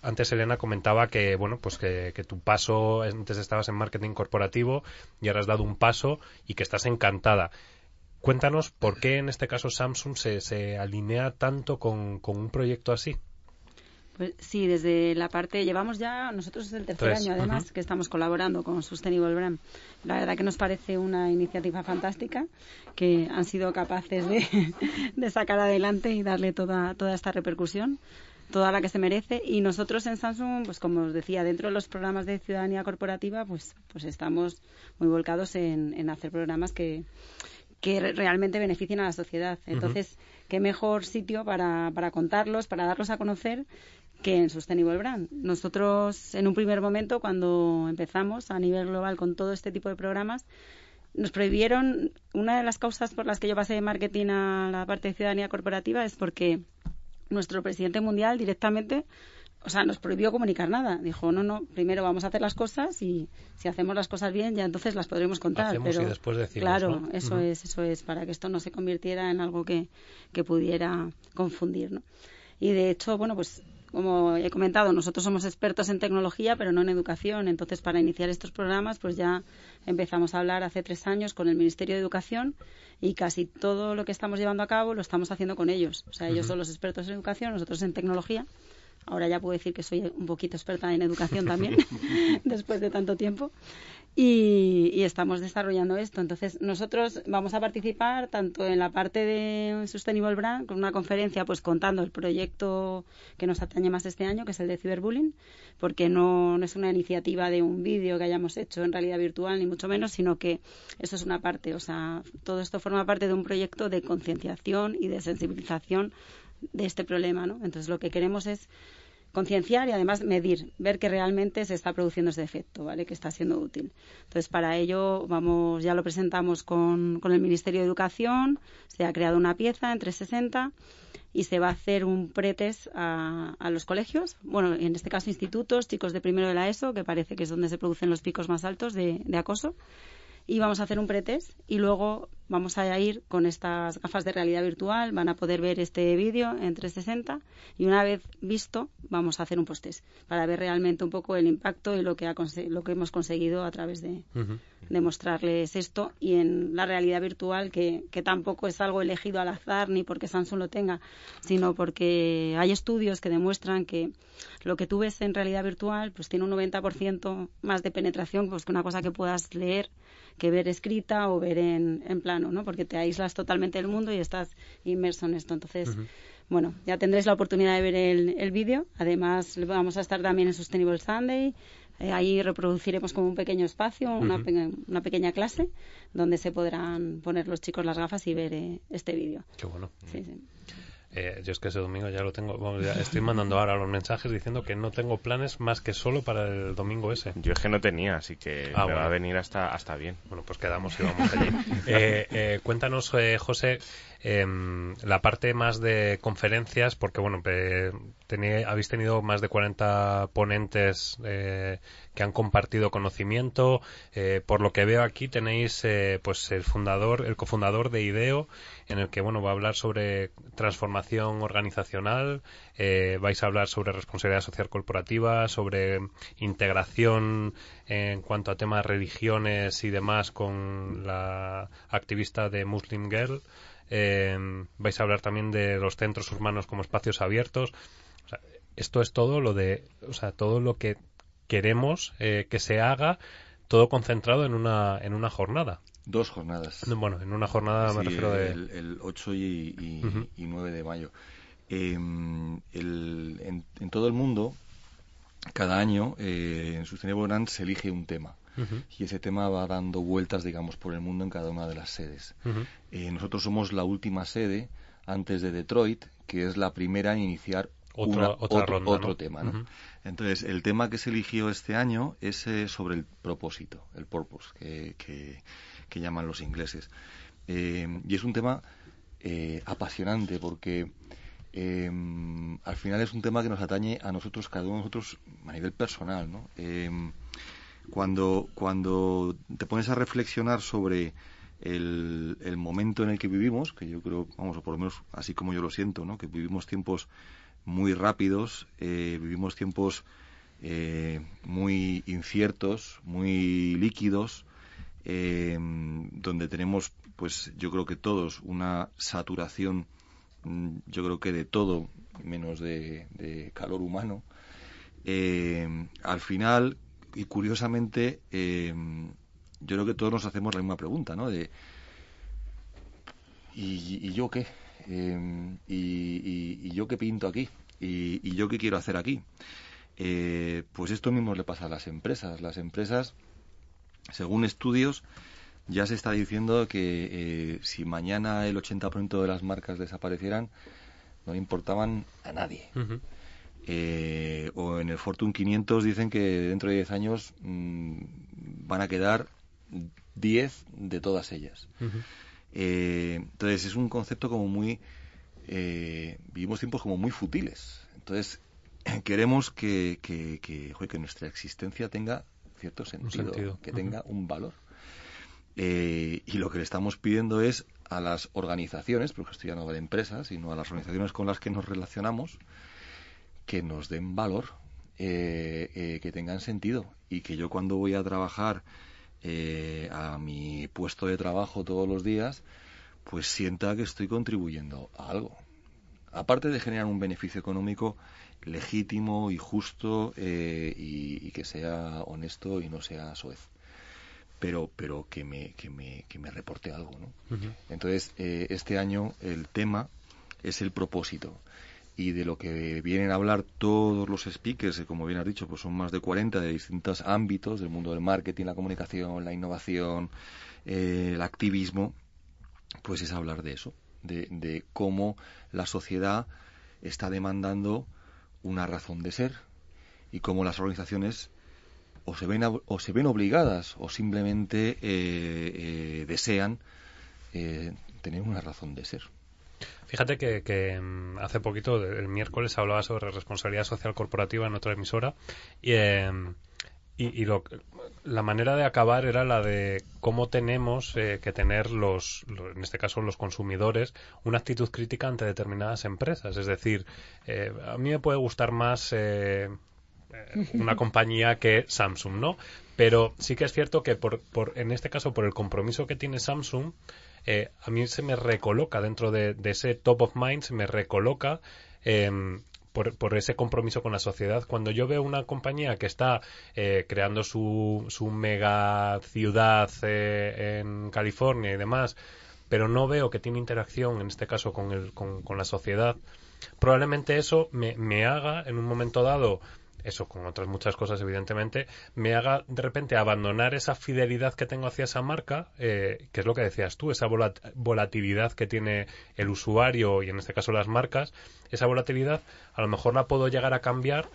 Antes Elena comentaba que bueno pues que, tu paso antes estabas en marketing corporativo y ahora has dado un paso y que estás encantada. Cuéntanos por qué en este caso Samsung se, se alinea tanto con, un proyecto así. Pues sí, desde la parte, llevamos ya, nosotros es el tercer año además que estamos colaborando con Sustainable Brand. La verdad que nos parece una iniciativa fantástica que han sido capaces de, de sacar adelante y darle toda, toda esta repercusión toda la que se merece y nosotros en Samsung pues como os decía dentro de los programas de ciudadanía corporativa pues pues estamos muy volcados en, hacer programas que que realmente beneficien a la sociedad. Entonces, qué mejor sitio para, para contarlos, para darlos a conocer que en Sustainable Brand. Nosotros, en un primer momento, cuando empezamos a nivel global con todo este tipo de programas, nos prohibieron, una de las causas por las que yo pasé de marketing a la parte de ciudadanía corporativa es porque nuestro presidente mundial directamente o sea, nos prohibió comunicar nada. Dijo, no, no, primero vamos a hacer las cosas y si hacemos las cosas bien, ya entonces las podremos contar. pero, y después decimos, claro, eso es, eso es, para que esto no se convirtiera en algo que, que pudiera confundir, ¿no? Y de hecho, bueno, pues como he comentado, nosotros somos expertos en tecnología, pero no en educación. Entonces, para iniciar estos programas, pues ya empezamos a hablar hace tres años con el Ministerio de Educación y casi todo lo que estamos llevando a cabo lo estamos haciendo con ellos. O sea, ellos son los expertos en educación, nosotros en tecnología. Ahora ya puedo decir que soy un poquito experta en educación también, después de tanto tiempo. Y, estamos desarrollando esto. Entonces, nosotros vamos a participar tanto en la parte de Sustainable Brand, con una conferencia pues contando el proyecto que nos atañe más este año, que es el de ciberbullying, porque no, no es una iniciativa de un vídeo que hayamos hecho en realidad virtual, ni mucho menos, sino que eso es una parte. O sea, todo esto forma parte de un proyecto de concienciación y de sensibilización de este problema, ¿no? Entonces, lo que queremos es concienciar y además medir, ver que realmente se está produciendo ese efecto, ¿vale? Que está siendo útil. Entonces, para ello, vamos, ya lo presentamos con, con el Ministerio de Educación, se ha creado una pieza en 360 y se va a hacer un pretest a, los colegios, bueno, en este caso institutos, chicos de primero de la ESO, que parece que es donde se producen los picos más altos de acoso y vamos a hacer un pretest y luego vamos a ir con estas gafas de realidad virtual, van a poder ver este vídeo en 360 y una vez visto vamos a hacer un post-test para ver realmente un poco el impacto y lo que, ha lo que hemos conseguido a través de, mostrarles esto y en la realidad virtual que, que tampoco es algo elegido al azar ni porque Samsung lo tenga, sino porque hay estudios que demuestran que lo que tú ves en realidad virtual pues tiene un 90% más de penetración pues que una cosa que puedas leer que ver escrita o ver en, en, plano, ¿no? Porque te aíslas totalmente del mundo y estás inmerso en esto. Entonces, bueno, ya tendréis la oportunidad de ver el, el vídeo. Además, vamos a estar también en Sustainable Sunday. Eh, ahí reproduciremos como un pequeño espacio, una, una, pequeña clase, donde se podrán poner los chicos las gafas y ver eh, este vídeo. Qué bueno. Sí, sí. Eh, yo es que ese domingo ya lo tengo. estoy mandando ahora los mensajes diciendo que no tengo planes más que solo para el domingo ese. Yo es que no tenía, así que ah, me va a venir hasta, hasta bien. Bueno, pues quedamos y vamos allí. Eh, eh, cuéntanos, José, em, la parte más de conferencias, porque bueno, habéis tenido más de 40 ponentes que han compartido conocimiento. por lo que veo aquí tenéis pues el fundador, el cofundador de IDEO en el que bueno va a hablar sobre transformación organizacional, eh, vais a hablar sobre responsabilidad social corporativa, sobre integración en cuanto a temas religiones y demás con la activista de Muslim Girl. Eh, vais a hablar también de los centros urbanos como espacios abiertos. esto es todo lo de, o sea, todo lo que queremos eh, que se haga, todo concentrado en una en una jornada. Dos jornadas. Bueno, en una jornada me refiero de... El, 8 y, 9 de mayo. Em, en, todo el mundo, cada año, eh, en Sustainable Brand se elige un tema. Y ese tema va dando vueltas, digamos, por el mundo en cada una de las sedes. Eh, nosotros somos la última sede antes de Detroit, que es la primera en iniciar otra, otro, otro tema. ¿no? Entonces, el tema que se eligió este año es eh, sobre el propósito, el purpose, que, que llaman los ingleses. Eh, y es un tema eh, apasionante porque eh, al final es un tema que nos atañe a nosotros, cada uno de nosotros, a nivel personal. ¿no? cuando, cuando te pones a reflexionar sobre el, el, momento en el que vivimos, que yo creo, vamos, o por lo menos así como yo lo siento, ¿no? que vivimos tiempos muy rápidos, vivimos tiempos muy inciertos, muy líquidos, eh, donde tenemos, pues yo creo que todos, una saturación, mm, yo creo que de todo, menos de, calor humano. Eh, al final, y curiosamente, eh, yo creo que todos nos hacemos la misma pregunta, ¿no? De, ¿y, yo qué? Eh, y, yo qué pinto aquí? ¿Y, yo qué quiero hacer aquí? pues esto mismo le pasa a las empresas. Las empresas según estudios, ya se está diciendo que eh, si mañana el 80% de las marcas desaparecieran, no importaban a nadie. Eh, o en el Fortune 500 dicen que dentro de 10 años mm, van a quedar 10 de todas ellas. Eh, entonces es un concepto como muy... vivimos tiempos como muy futiles. Entonces queremos que, que, que, que nuestra existencia tenga cierto sentido, que tenga un valor. Eh, y lo que le estamos pidiendo es a las organizaciones, porque esto ya no va de empresas, sino a las organizaciones con las que nos relacionamos, que nos den valor, eh, eh, que tengan sentido y que yo cuando voy a trabajar a mi puesto de trabajo todos los días, pues sienta que estoy contribuyendo a algo. Aparte de generar un beneficio económico legítimo y justo y, que sea honesto y no sea soez pero, pero que, me, que, me, que me reporte algo. ¿no? Entonces, eh, este año el tema es el propósito. Y de lo que vienen a hablar todos los speakers, como bien has dicho, pues son más de 40 de distintos ámbitos, del mundo del marketing, la comunicación, la innovación, eh, el activismo, pues es hablar de eso, de, de cómo la sociedad está demandando una razón de ser y cómo las organizaciones o se ven, o se ven obligadas o simplemente eh, eh, desean tener una razón de ser. Fíjate que, mm, hace poquito, el miércoles, hablaba sobre responsabilidad social corporativa en otra emisora y, y, lo, la manera de acabar era la de cómo tenemos que tener los, en este caso los consumidores, una actitud crítica ante determinadas empresas. Es decir, a mí me puede gustar más eh, una compañía que Samsung, ¿no? Pero sí que es cierto que por, por, en este caso, por el compromiso que tiene Samsung, eh, a mí se me recoloca dentro de, ese top of mind, se me recoloca em, por, por, ese compromiso con la sociedad. Cuando yo veo una compañía que está eh, creando su, su mega ciudad en California y demás, pero no veo que tiene interacción, en este caso, con, con, con la sociedad, probablemente eso me, me haga, en un momento dado, eso con otras muchas cosas evidentemente, me haga de repente abandonar esa fidelidad que tengo hacia esa marca, eh, que es lo que decías tú, esa volatilidad que tiene el usuario y en este caso las marcas, esa volatilidad a lo mejor la puedo llegar a cambiar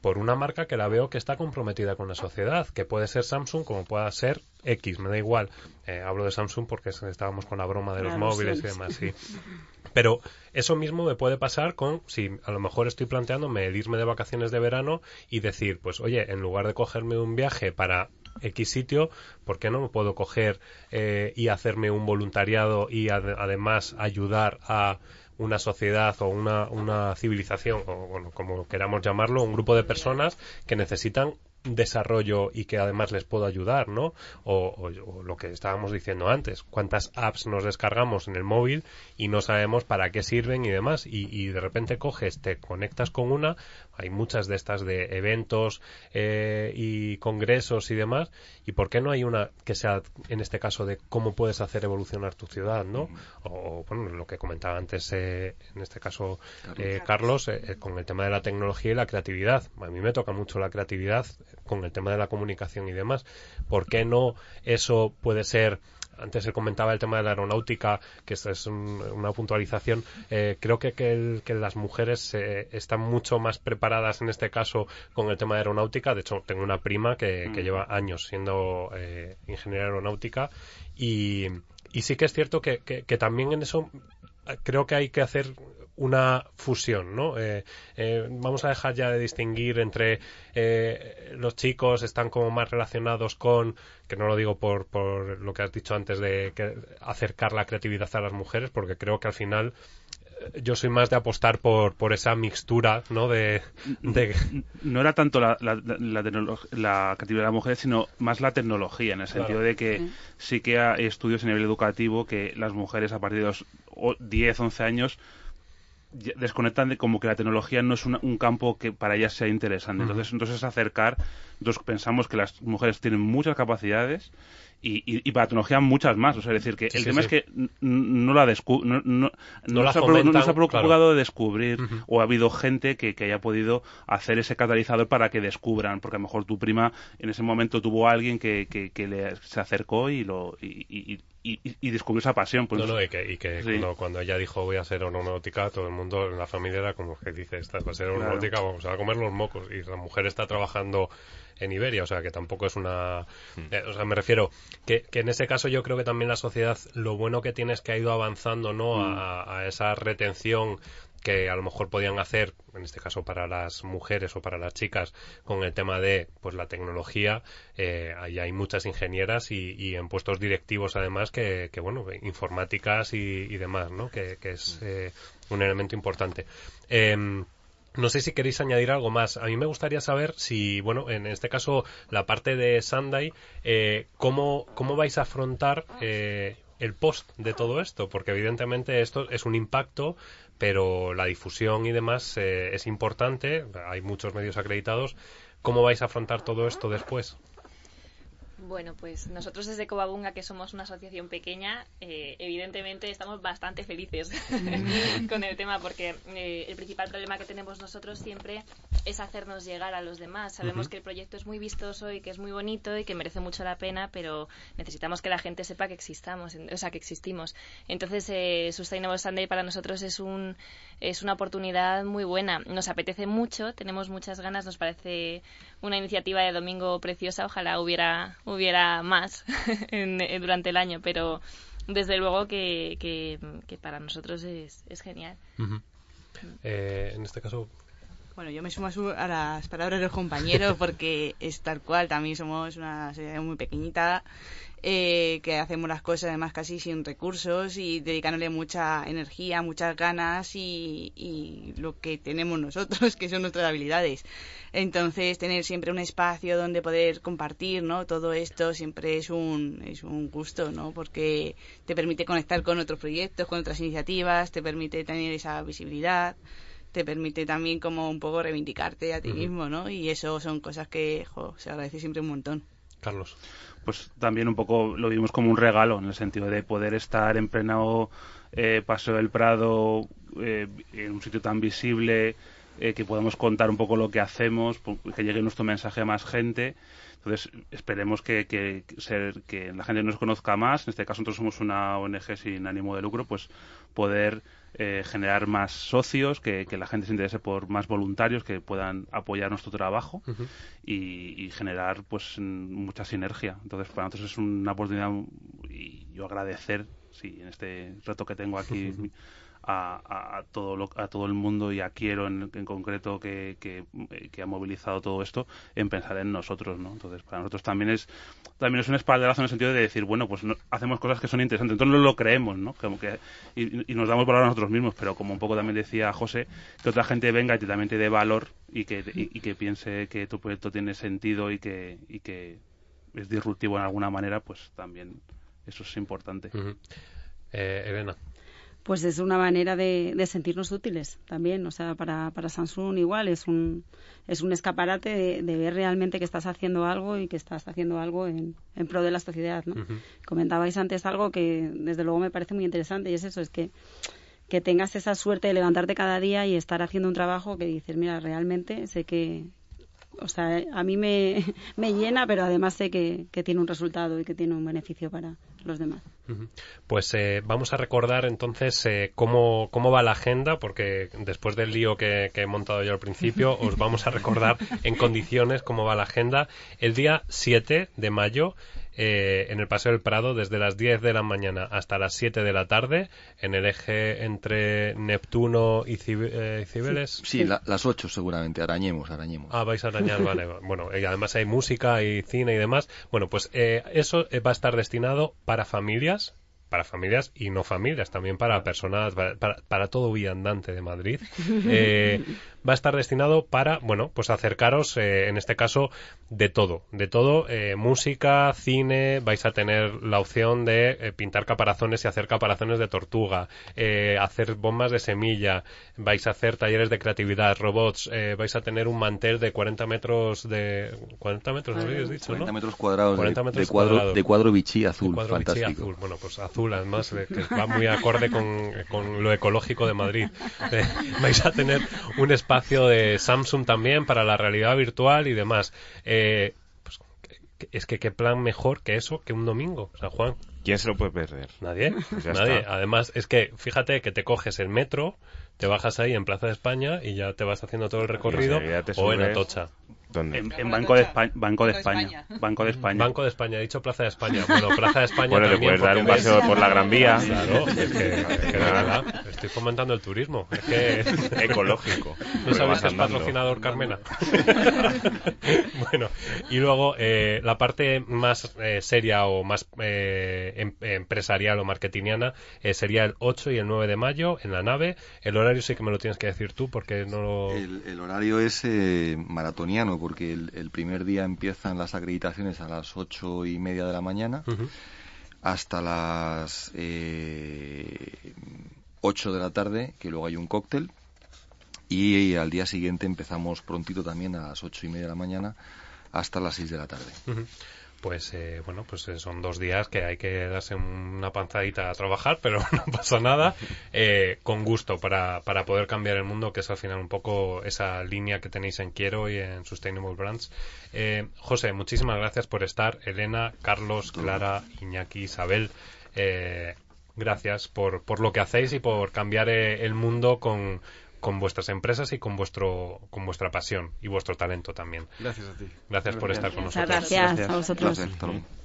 por una marca que la veo que está comprometida con la sociedad, que puede ser Samsung como pueda ser X, me da igual. Eh, hablo de Samsung porque estábamos con la broma de los móviles y demás, sí. Pero eso mismo me puede pasar con, si a lo mejor estoy planteándome irme de vacaciones de verano y decir, pues oye, en lugar de cogerme un viaje para X sitio, ¿por qué no me puedo coger eh, y hacerme un voluntariado y además ayudar a una sociedad o una, una civilización, o bueno, como queramos llamarlo, un grupo de personas que necesitan desarrollo y que además les puedo ayudar, ¿no? O, lo que estábamos diciendo antes, cuántas apps nos descargamos en el móvil y no sabemos para qué sirven y demás, y, de repente coges, te conectas con una, hay muchas de estas de eventos eh, y congresos y demás, y por qué no hay una que sea, en este caso, de cómo puedes hacer evolucionar tu ciudad, ¿no? O, bueno, lo que comentaba antes, eh, en este caso, Carlos, eh, con el tema de la tecnología y la creatividad. A mí me toca mucho la creatividad con el tema de la comunicación y demás. ¿Por qué no eso puede ser antes se comentaba el tema de la aeronáutica, que esta es una puntualización. Eh, creo que, que, las mujeres eh, están mucho más preparadas en este caso con el tema de aeronáutica. De hecho, tengo una prima que, que mm. lleva años siendo eh, ingeniera aeronáutica y, y, sí que es cierto que, que también en eso creo que hay que hacer una fusión, ¿no? Eh, eh, vamos a dejar ya de distinguir entre eh, los chicos están como más relacionados con, que no lo digo por, por lo que has dicho antes de acercar la creatividad a las mujeres, porque creo que al final yo soy más de apostar por, por esa mixtura, ¿no? De, No era tanto la, la, la, la, creatividad de las mujeres, sino más la tecnología, en el sentido de que sí que hay estudios a nivel educativo que las mujeres a partir de los 10, 11 años desconectan de como que la tecnología no es un campo que para ellas sea interesante. Entonces, entonces acercar, nosotros pensamos que las mujeres tienen muchas capacidades y, y, para tecnología muchas más. O sea, es decir, que el tema es que no la no, no, no, se ha, preocupado de descubrir o ha habido gente que, que, haya podido hacer ese catalizador para que descubran, porque a lo mejor tu prima en ese momento tuvo a alguien que, que, que le, se acercó y lo y, y, descubrió esa pasión. Pues, no, no, y que, y que cuando, cuando, ella dijo voy a ser aeronáutica, todo el mundo en la familia era como que dice, esta va a ser aeronáutica, vamos a comer los mocos. Y la mujer está trabajando en Iberia, o sea que tampoco es una... Hmm. Eh, o sea, me refiero que, que, en ese caso yo creo que también la sociedad lo bueno que tiene es que ha ido avanzando, ¿no? Hmm. A, esa retención que a lo mejor podían hacer, en este caso para las mujeres o para las chicas, con el tema de pues la tecnología, eh, ahí hay muchas ingenieras y, en puestos directivos además que, bueno, informáticas y, demás, ¿no? Que, es eh, un elemento importante. Em, no sé si queréis añadir algo más. A mí me gustaría saber si, bueno, en este caso, la parte de Sunday, eh, ¿cómo, ¿cómo vais a afrontar eh, el post de todo esto? Porque evidentemente esto es un impacto, pero la difusión y demás eh, es importante. Hay muchos medios acreditados. ¿Cómo vais a afrontar todo esto después? Bueno, pues nosotros desde Covabunga, que somos una asociación pequeña, eh, evidentemente estamos bastante felices con el tema porque eh, el principal problema que tenemos nosotros siempre es hacernos llegar a los demás. Sabemos que el proyecto es muy vistoso y que es muy bonito y que merece mucho la pena, pero necesitamos que la gente sepa que existamos, o sea, que existimos. Entonces, eh, Sustainable Sunday para nosotros es un es una oportunidad muy buena. Nos apetece mucho, tenemos muchas ganas, nos parece una iniciativa de domingo preciosa. Ojalá hubiera hubiera más eh, durante el año, pero desde luego que, que, para nosotros es, es genial. Eh, en este caso, bueno, yo me sumo a las palabras de los compañeros porque es tal cual, también somos una sociedad muy pequeñita eh, que hacemos las cosas además casi sin recursos y dedicándole mucha energía, muchas ganas y, lo que tenemos nosotros, que son nuestras habilidades. Entonces, tener siempre un espacio donde poder compartir, ¿no? Todo esto siempre es un, es un gusto, ¿no? Porque te permite conectar con otros proyectos, con otras iniciativas, te permite tener esa visibilidad te permite también como un poco reivindicarte a ti mismo, ¿no? Y eso son cosas que se agradece siempre un montón. Carlos pues también un poco lo vimos como un regalo en el sentido de poder estar en pleno eh, Paseo del Prado eh, en un sitio tan visible eh, que podamos contar un poco lo que hacemos, que llegue nuestro mensaje a más gente. Entonces, esperemos que, que, ser, que la gente nos conozca más. En este caso, nosotros somos una ONG sin ánimo de lucro, pues poder eh, generar más socios, que, la gente se interese por más voluntarios que puedan apoyar nuestro trabajo y, generar pues mucha sinergia. Entonces, para nosotros es una oportunidad y yo agradecer, sí, en este reto que tengo aquí a, todo a todo el mundo y a Quiero en, concreto que, que, ha movilizado todo esto en pensar en nosotros no entonces para nosotros también es también es un espaldarazo en el sentido de decir bueno pues hacemos cosas que son interesantes. Entonces no lo creemos no como que y, nos damos valor a nosotros mismos pero como un poco también decía José que otra gente venga y también te dé valor y que y, que piense que tu proyecto tiene sentido y que y que es disruptivo en alguna manera pues también eso es importante. Eh, Elena pues es una manera de, sentirnos útiles también. O sea, para, para Samsung igual es un, es un escaparate de, ver realmente que estás haciendo algo y que estás haciendo algo en, en pro de la sociedad. ¿no? Comentabais antes algo que desde luego me parece muy interesante y es eso, es que que tengas esa suerte de levantarte cada día y estar haciendo un trabajo que dices, mira, realmente sé que, o sea, a mí me, me llena, pero además sé que, que, tiene un resultado y que tiene un beneficio para los demás. Pues eh, vamos a recordar entonces eh, cómo, cómo va la agenda, porque después del lío que, que, he montado yo al principio, os vamos a recordar en condiciones cómo va la agenda. El día 7 de mayo eh, en el Paseo del Prado desde las 10 de la mañana hasta las 7 de la tarde en el eje entre Neptuno y eh, Cibeles. Sí, las 8 seguramente, arañemos, arañemos. Ah, vais a arañar, vale. Bueno, y además hay música y cine y demás. Bueno, pues eh, eso va a estar destinado para familias, para familias y no familias, también para personas, para, para, todo viandante de Madrid. Eh, va a estar destinado para, bueno, pues acercaros, eh, en este caso, de todo, de todo, eh, música, cine, vais a tener la opción de pintar caparazones y hacer caparazones de tortuga, hacer bombas de semilla, vais a hacer talleres de creatividad, robots, vais a tener un mantel de 40 metros de... 40 metros, habéis dicho, 40 metros cuadrados, de, cuadro, de cuadro bichí azul, fantástico. Bueno, pues azul además, que va muy acorde con, lo ecológico de Madrid. Eh, vais a tener un espacio de Samsung también para la realidad virtual y demás. Eh, pues, es que qué plan mejor que eso que un domingo, San Juan. ¿Quién se lo puede perder? Nadie. Pues Nadie. Además, es que fíjate que te coges el metro, te bajas ahí en Plaza de España y ya te vas haciendo todo el recorrido o en Atocha. ¿Dónde? En, Banco, de España, Banco de España. Banco de España. Banco de España, he dicho Plaza de España. Bueno, Plaza de España Bueno, también, puedes dar un ves- paseo por la Gran Vía. Claro, es que, es que verdad, estoy fomentando el turismo. Es que... Ecológico. ¿No Porque sabes que es patrocinador Carmena? bueno, y luego eh, la parte más eh, seria o más eh, em- empresarial o marketingiana eh, sería el 8 y el 9 de mayo en la nave. El horario sí que me lo tienes que decir tú porque no lo... El, el horario es eh, porque el, el primer día empiezan las acreditaciones a las ocho y media de la mañana hasta las eh, 8 de la tarde, que luego hay un cóctel. Y, al día siguiente empezamos prontito también a las ocho y media de la mañana hasta las 6 de la tarde. Pues eh, bueno, pues eh, son dos días que hay que darse una panzadita a trabajar, pero no pasa nada, eh, con gusto para, para poder cambiar el mundo, que es al final un poco esa línea que tenéis en Quiero y en Sustainable Brands. Eh, José, muchísimas gracias por estar. Elena, Carlos, Clara, Iñaki, Isabel, eh, gracias por, por lo que hacéis y por cambiar eh, el mundo con, con vuestras empresas y con vuestro con vuestra pasión y vuestro talento también. Gracias a ti. Gracias por estar con Muchas nosotros. gracias, a vosotros.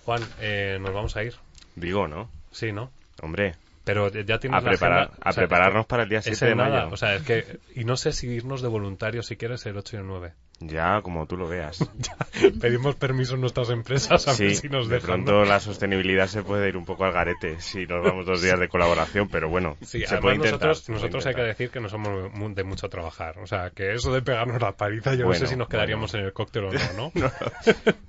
Juan, eh, nos vamos a ir. Digo, ¿no? Sí, ¿no? Hombre, Pero ya tienes a, la preparar, agenda, a o sea, prepararnos para el día ese 7 de nada, mayo. O sea, es que... Y no sé si irnos de voluntarios si quieres el 8 y el 9. Ya, como tú lo veas. Pedimos permiso en nuestras empresas a ver Sí, si nos de dejan. pronto la sostenibilidad se puede ir un poco al garete si nos vamos dos días de colaboración, pero bueno, Sí, se puede intentar. nosotros, puede nosotros hay que decir que no somos de mucho trabajar. O sea, que eso de pegarnos la paliza, yo no sé si nos quedaríamos en el cóctel o no, ¿no? no,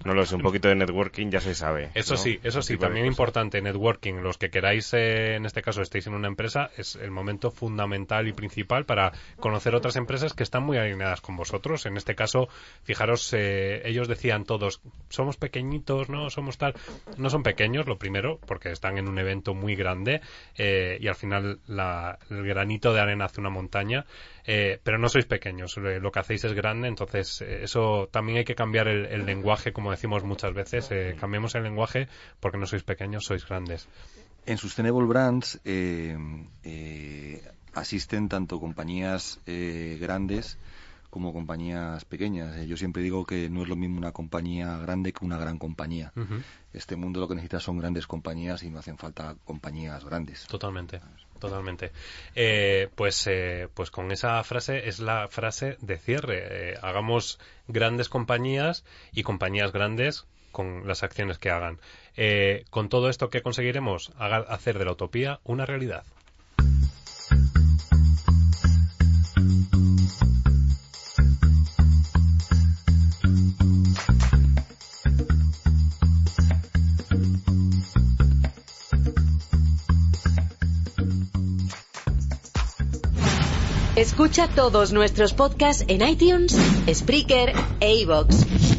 no lo sé, un poquito de networking ya se sabe. Eso ¿no? sí, eso sí, de también importante, networking. Los que queráis, eh, en este caso, estéis en una empresa, es el momento fundamental y principal para conocer otras empresas que están muy alineadas con vosotros. En este caso, fijaros, eh, ellos decían todos, somos pequeñitos, no somos tal. No son pequeños, lo primero, porque están en un evento muy grande eh, y al final la- el granito de arena hace una montaña. Eh, pero no sois pequeños, lo que hacéis es grande, entonces eso también hay que cambiar el, el lenguaje, como decimos muchas veces, cambiemos el lenguaje porque no sois pequeños, sois grandes. En Sustainable Brands asisten tanto compañías grandes como compañías pequeñas. Eh, yo siempre digo que no es lo mismo una compañía grande que una gran compañía. Este mundo lo que necesita son grandes compañías y no hacen falta compañías grandes. Totalmente, totalmente. Eh, pues, eh, pues con esa frase es la frase de cierre. Eh, hagamos grandes compañías y compañías grandes con las acciones que hagan. Eh, con todo esto, ¿qué conseguiremos? Hacer de la utopía una realidad. Escucha todos nuestros podcasts en iTunes, Spreaker e iVoox.